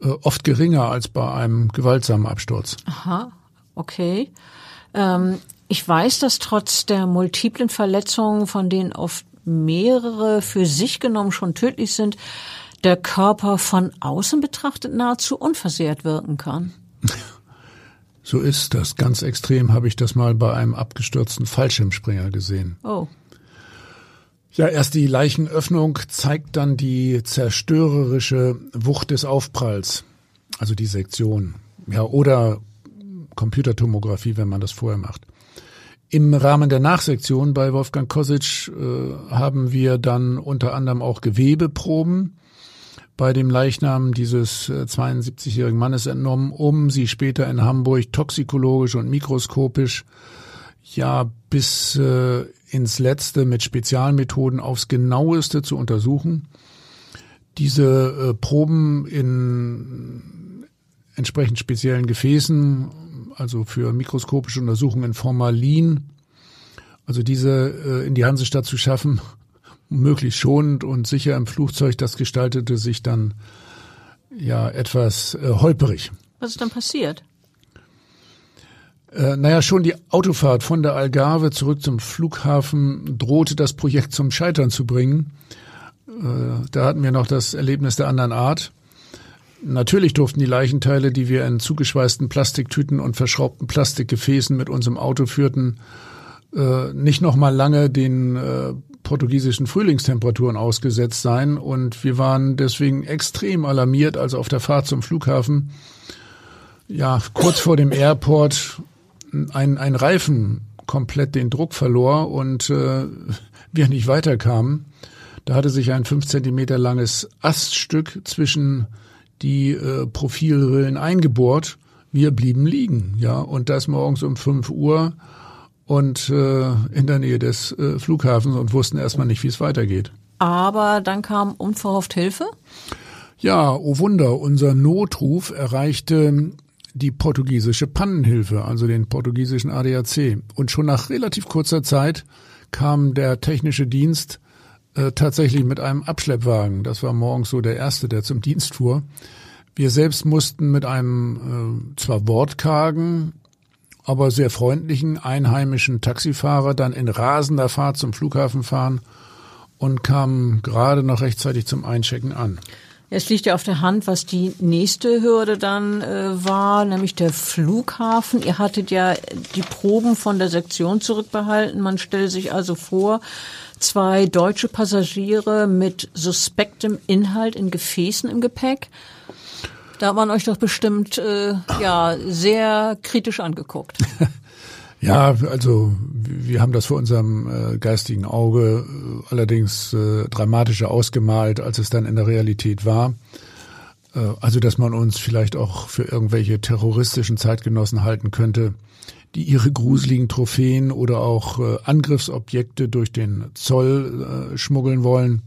äh, oft geringer als bei einem gewaltsamen Absturz. Aha, okay. Ähm, ich weiß, dass trotz der multiplen Verletzungen, von denen oft mehrere für sich genommen schon tödlich sind, der Körper von außen betrachtet nahezu unversehrt wirken kann. So ist das. Ganz extrem habe ich das mal bei einem abgestürzten Fallschirmspringer gesehen. Oh. Ja, erst die Leichenöffnung zeigt dann die zerstörerische Wucht des Aufpralls, also die Sektion. Ja, oder Computertomographie, wenn man das vorher macht. Im Rahmen der Nachsektion bei Wolfgang Kosic äh, haben wir dann unter anderem auch Gewebeproben bei dem Leichnam dieses 72-jährigen äh, Mannes entnommen, um sie später in Hamburg toxikologisch und mikroskopisch ja bis äh, ins Letzte mit Spezialmethoden aufs genaueste zu untersuchen. Diese äh, Proben in entsprechend speziellen Gefäßen, also für mikroskopische Untersuchungen in Formalin, also diese äh, in die Hansestadt zu schaffen, möglichst schonend und sicher im Flugzeug, das gestaltete sich dann ja etwas äh, holperig. Was ist dann passiert? Äh, naja, schon die Autofahrt von der Algarve zurück zum Flughafen drohte das Projekt zum Scheitern zu bringen. Äh, da hatten wir noch das Erlebnis der anderen Art. Natürlich durften die Leichenteile, die wir in zugeschweißten Plastiktüten und verschraubten Plastikgefäßen mit unserem Auto führten, äh, nicht noch mal lange den äh, portugiesischen Frühlingstemperaturen ausgesetzt sein und wir waren deswegen extrem alarmiert, als auf der Fahrt zum Flughafen ja kurz vor dem Airport ein, ein Reifen komplett den Druck verlor und äh, wir nicht weiterkamen. Da hatte sich ein fünf Zentimeter langes Aststück zwischen die äh, Profilrillen eingebohrt. Wir blieben liegen, ja, und das morgens um fünf Uhr und äh, in der Nähe des äh, Flughafens und wussten erstmal nicht, wie es weitergeht. aber dann kam unverhofft Hilfe. Ja, oh Wunder, unser Notruf erreichte die portugiesische Pannenhilfe, also den portugiesischen ADAC. Und schon nach relativ kurzer Zeit kam der technische Dienst äh, tatsächlich mit einem Abschleppwagen. Das war morgens so der erste, der zum Dienst fuhr. Wir selbst mussten mit einem äh, zwar wortkargen, aber sehr freundlichen einheimischen Taxifahrer dann in rasender Fahrt zum Flughafen fahren und kamen gerade noch rechtzeitig zum Einchecken an. Es liegt ja auf der Hand, was die nächste Hürde dann äh, war, nämlich der Flughafen. Ihr hattet ja die Proben von der Sektion zurückbehalten. Man stellt sich also vor, zwei deutsche Passagiere mit suspektem Inhalt in Gefäßen im Gepäck. Da man euch doch bestimmt äh, ja sehr kritisch angeguckt. Ja, also wir haben das vor unserem äh, geistigen Auge äh, allerdings äh, dramatischer ausgemalt, als es dann in der Realität war. Äh, also dass man uns vielleicht auch für irgendwelche terroristischen Zeitgenossen halten könnte, die ihre gruseligen Trophäen oder auch äh, Angriffsobjekte durch den Zoll äh, schmuggeln wollen.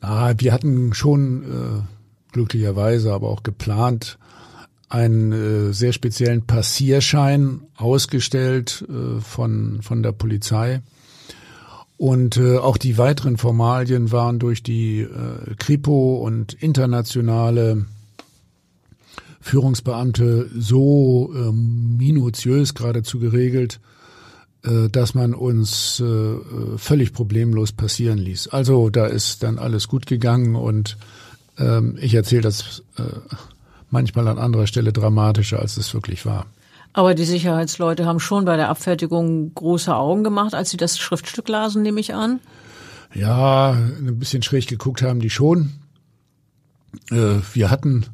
Ah, wir hatten schon äh, glücklicherweise aber auch geplant, einen äh, sehr speziellen Passierschein ausgestellt äh, von, von der Polizei. Und äh, auch die weiteren Formalien waren durch die äh, Kripo und internationale Führungsbeamte so äh, minutiös geradezu geregelt, äh, dass man uns äh, völlig problemlos passieren ließ. Also da ist dann alles gut gegangen und ähm, ich erzähle das äh, manchmal an anderer Stelle dramatischer, als es wirklich war. Aber die Sicherheitsleute haben schon bei der Abfertigung große Augen gemacht, als sie das Schriftstück lasen, nehme ich an. Ja, ein bisschen schräg geguckt haben die schon. Äh, wir hatten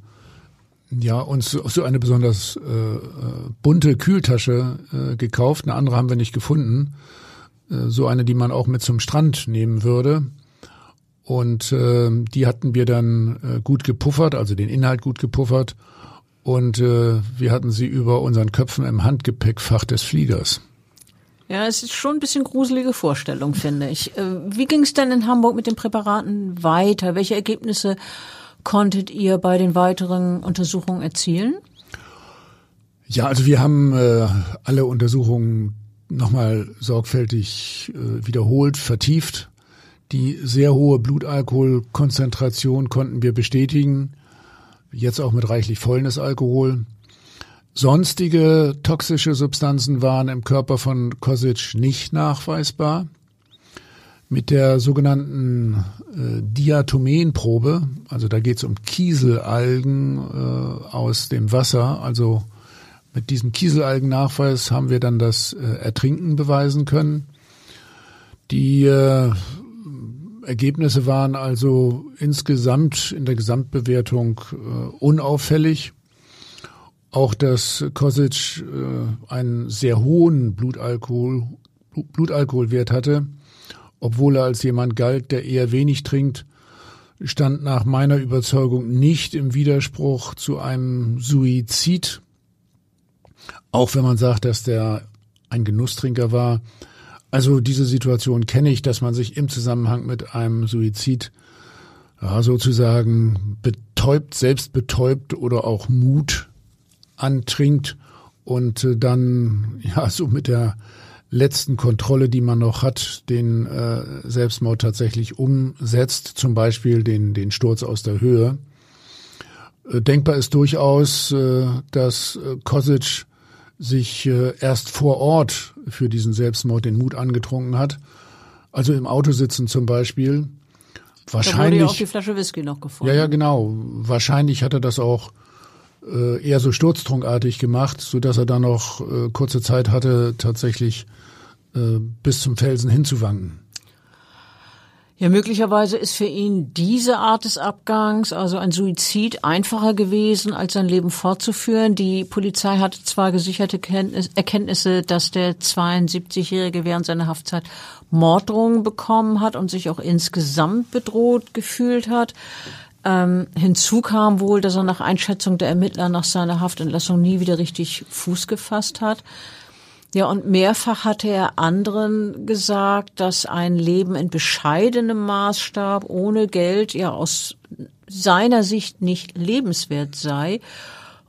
ja uns so eine besonders äh, bunte Kühltasche äh, gekauft. Eine andere haben wir nicht gefunden. Äh, so eine, die man auch mit zum Strand nehmen würde. Und äh, die hatten wir dann äh, gut gepuffert, also den Inhalt gut gepuffert. Und äh, wir hatten sie über unseren Köpfen im Handgepäckfach des Fliegers. Ja, es ist schon ein bisschen gruselige Vorstellung, finde ich. Äh, wie ging es denn in Hamburg mit den Präparaten weiter? Welche Ergebnisse konntet ihr bei den weiteren Untersuchungen erzielen? Ja, also wir haben äh, alle Untersuchungen nochmal sorgfältig äh, wiederholt, vertieft. Die sehr hohe Blutalkoholkonzentration konnten wir bestätigen, jetzt auch mit reichlich Fäulnisalkohol. Sonstige toxische Substanzen waren im Körper von Kosic nicht nachweisbar. Mit der sogenannten äh, Diatomenprobe, also da geht es um Kieselalgen äh, aus dem Wasser, also mit diesem Kieselalgennachweis haben wir dann das äh, Ertrinken beweisen können. Die äh, Ergebnisse waren also insgesamt in der Gesamtbewertung äh, unauffällig. Auch dass Kosic äh, einen sehr hohen Blutalkohol, Blutalkoholwert hatte, obwohl er als jemand galt, der eher wenig trinkt, stand nach meiner Überzeugung nicht im Widerspruch zu einem Suizid. Auch wenn man sagt, dass der ein Genusstrinker war, also diese Situation kenne ich, dass man sich im Zusammenhang mit einem Suizid ja, sozusagen betäubt, selbst betäubt oder auch Mut antrinkt und äh, dann ja so mit der letzten Kontrolle, die man noch hat, den äh, Selbstmord tatsächlich umsetzt, zum Beispiel den, den Sturz aus der Höhe. Äh, denkbar ist durchaus, äh, dass äh, Kosic sich äh, erst vor Ort für diesen Selbstmord den Mut angetrunken hat. Also im Auto sitzen zum Beispiel. Wahrscheinlich. Da wurde ja auch die Flasche Whisky noch gefunden. Ja, ja, genau. Wahrscheinlich hat er das auch äh, eher so sturztrunkartig gemacht, so dass er dann noch äh, kurze Zeit hatte, tatsächlich äh, bis zum Felsen hinzuwanken. Ja, möglicherweise ist für ihn diese Art des Abgangs, also ein Suizid, einfacher gewesen, als sein Leben fortzuführen. Die Polizei hatte zwar gesicherte Erkenntnisse, dass der 72-Jährige während seiner Haftzeit Morddrohungen bekommen hat und sich auch insgesamt bedroht gefühlt hat. Ähm, hinzu kam wohl, dass er nach Einschätzung der Ermittler nach seiner Haftentlassung nie wieder richtig Fuß gefasst hat. Ja, und mehrfach hatte er anderen gesagt, dass ein Leben in bescheidenem Maßstab ohne Geld ja aus seiner Sicht nicht lebenswert sei.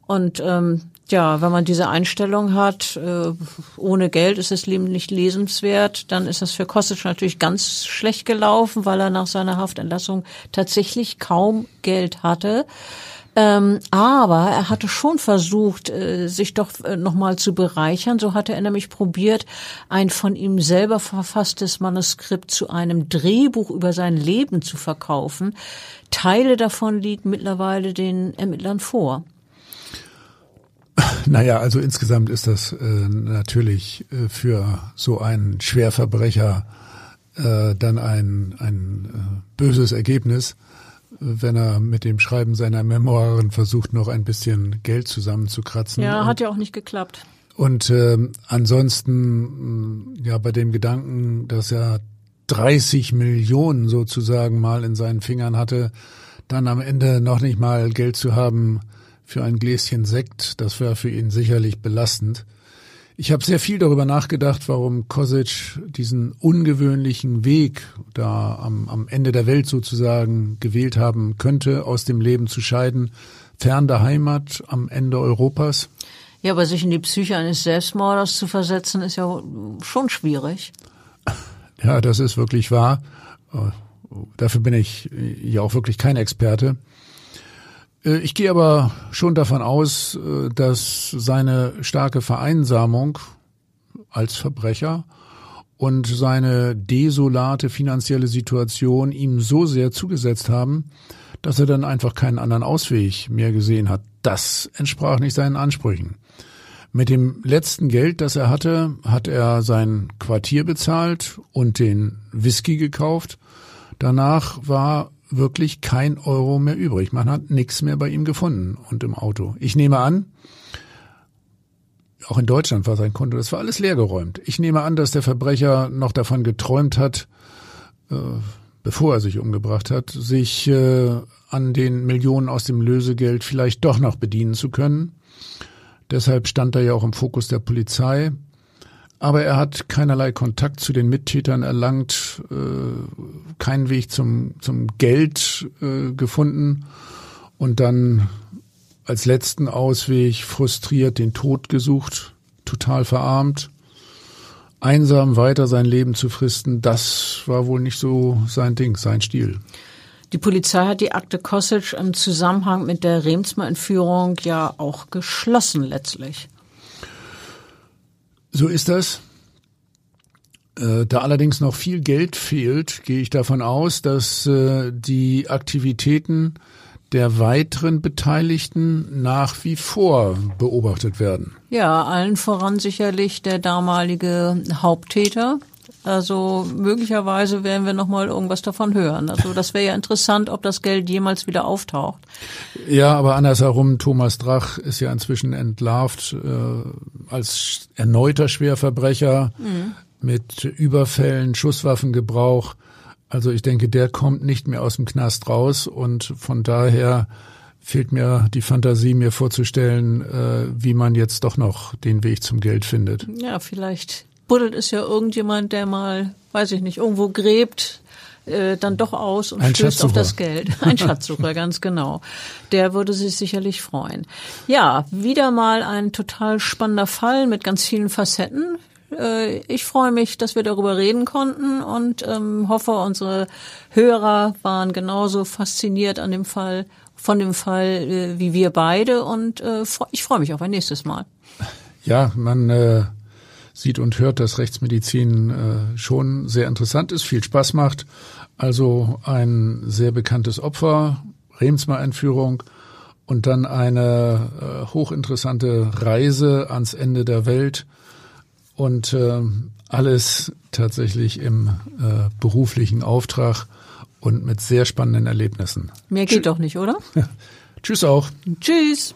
Und ähm, ja, wenn man diese Einstellung hat, äh, ohne Geld ist das Leben nicht lesenswert, dann ist das für Kostic natürlich ganz schlecht gelaufen, weil er nach seiner Haftentlassung tatsächlich kaum Geld hatte. Ähm, aber er hatte schon versucht, äh, sich doch äh, nochmal zu bereichern. So hatte er nämlich probiert, ein von ihm selber verfasstes Manuskript zu einem Drehbuch über sein Leben zu verkaufen. Teile davon liegen mittlerweile den Ermittlern vor. Naja, also insgesamt ist das äh, natürlich äh, für so einen Schwerverbrecher äh, dann ein, ein äh, böses Ergebnis wenn er mit dem Schreiben seiner Memoiren versucht, noch ein bisschen Geld zusammenzukratzen. Ja, hat ja auch nicht geklappt. Und äh, ansonsten, ja, bei dem Gedanken, dass er 30 Millionen sozusagen mal in seinen Fingern hatte, dann am Ende noch nicht mal Geld zu haben für ein Gläschen Sekt, das wäre für ihn sicherlich belastend. Ich habe sehr viel darüber nachgedacht, warum Kosic diesen ungewöhnlichen Weg da am, am Ende der Welt sozusagen gewählt haben könnte, aus dem Leben zu scheiden, fern der Heimat, am Ende Europas. Ja, aber sich in die Psyche eines Selbstmorders zu versetzen, ist ja schon schwierig. Ja, das ist wirklich wahr. Dafür bin ich ja auch wirklich kein Experte. Äh, ich gehe aber schon davon aus, äh, dass seine starke Vereinsamung als Verbrecher und seine desolate finanzielle Situation ihm so sehr zugesetzt haben, dass er dann einfach keinen anderen Ausweg mehr gesehen hat. Das entsprach nicht seinen Ansprüchen. Mit dem letzten Geld, das er hatte, hat er sein Quartier bezahlt und den Whisky gekauft. Danach war wirklich kein Euro mehr übrig. Man hat nichts mehr bei ihm gefunden und im Auto. Ich nehme an, auch in Deutschland war sein Konto, das war alles leergeräumt. Ich nehme an, dass der Verbrecher noch davon geträumt hat, äh, bevor er sich umgebracht hat, sich äh, an den Millionen aus dem Lösegeld vielleicht doch noch bedienen zu können. Deshalb stand er ja auch im Fokus der Polizei. Aber er hat keinerlei Kontakt zu den Mittätern erlangt, äh, keinen Weg zum, zum Geld äh, gefunden und dann als letzten Ausweg frustriert den Tod gesucht, total verarmt, einsam weiter sein Leben zu fristen, das war wohl nicht so sein Ding, sein Stil. Die Polizei hat die Akte Kosic im Zusammenhang mit der Remsmar-Entführung ja auch geschlossen letztlich. So ist das. Äh, da allerdings noch viel Geld fehlt, gehe ich davon aus, dass äh, die Aktivitäten der weiteren Beteiligten nach wie vor beobachtet werden. Ja, allen voran sicherlich der damalige Haupttäter. Also möglicherweise werden wir noch mal irgendwas davon hören. Also das wäre ja interessant, ob das Geld jemals wieder auftaucht. Ja, aber andersherum, Thomas Drach ist ja inzwischen entlarvt äh, als erneuter Schwerverbrecher mhm. mit Überfällen, Schusswaffengebrauch. Also ich denke, der kommt nicht mehr aus dem Knast raus und von daher fehlt mir die Fantasie, mir vorzustellen, äh, wie man jetzt doch noch den Weg zum Geld findet. Ja, vielleicht buddelt es ja irgendjemand, der mal, weiß ich nicht, irgendwo gräbt, äh, dann doch aus und Ein stößt auf das Geld. Ein Schatzsucher, ganz genau. Der würde sich sicherlich freuen. Ja, wieder mal ein total spannender Fall mit ganz vielen Facetten. Äh, ich freue mich, dass wir darüber reden konnten und ähm, hoffe, unsere Hörer waren genauso fasziniert an dem Fall, von dem Fall äh, wie wir beide und äh, ich freue mich auf ein nächstes Mal. Ja, man äh, sieht und hört, dass Rechtsmedizin äh, schon sehr interessant ist, viel Spaß macht. Also ein sehr bekanntes Opfer, Remsmar-Entführung und dann eine äh, hochinteressante Reise ans Ende der Welt und äh, alles tatsächlich im äh, beruflichen Auftrag und mit sehr spannenden Erlebnissen. Mehr geht Tschü doch nicht, oder? Tschüss auch. Tschüss.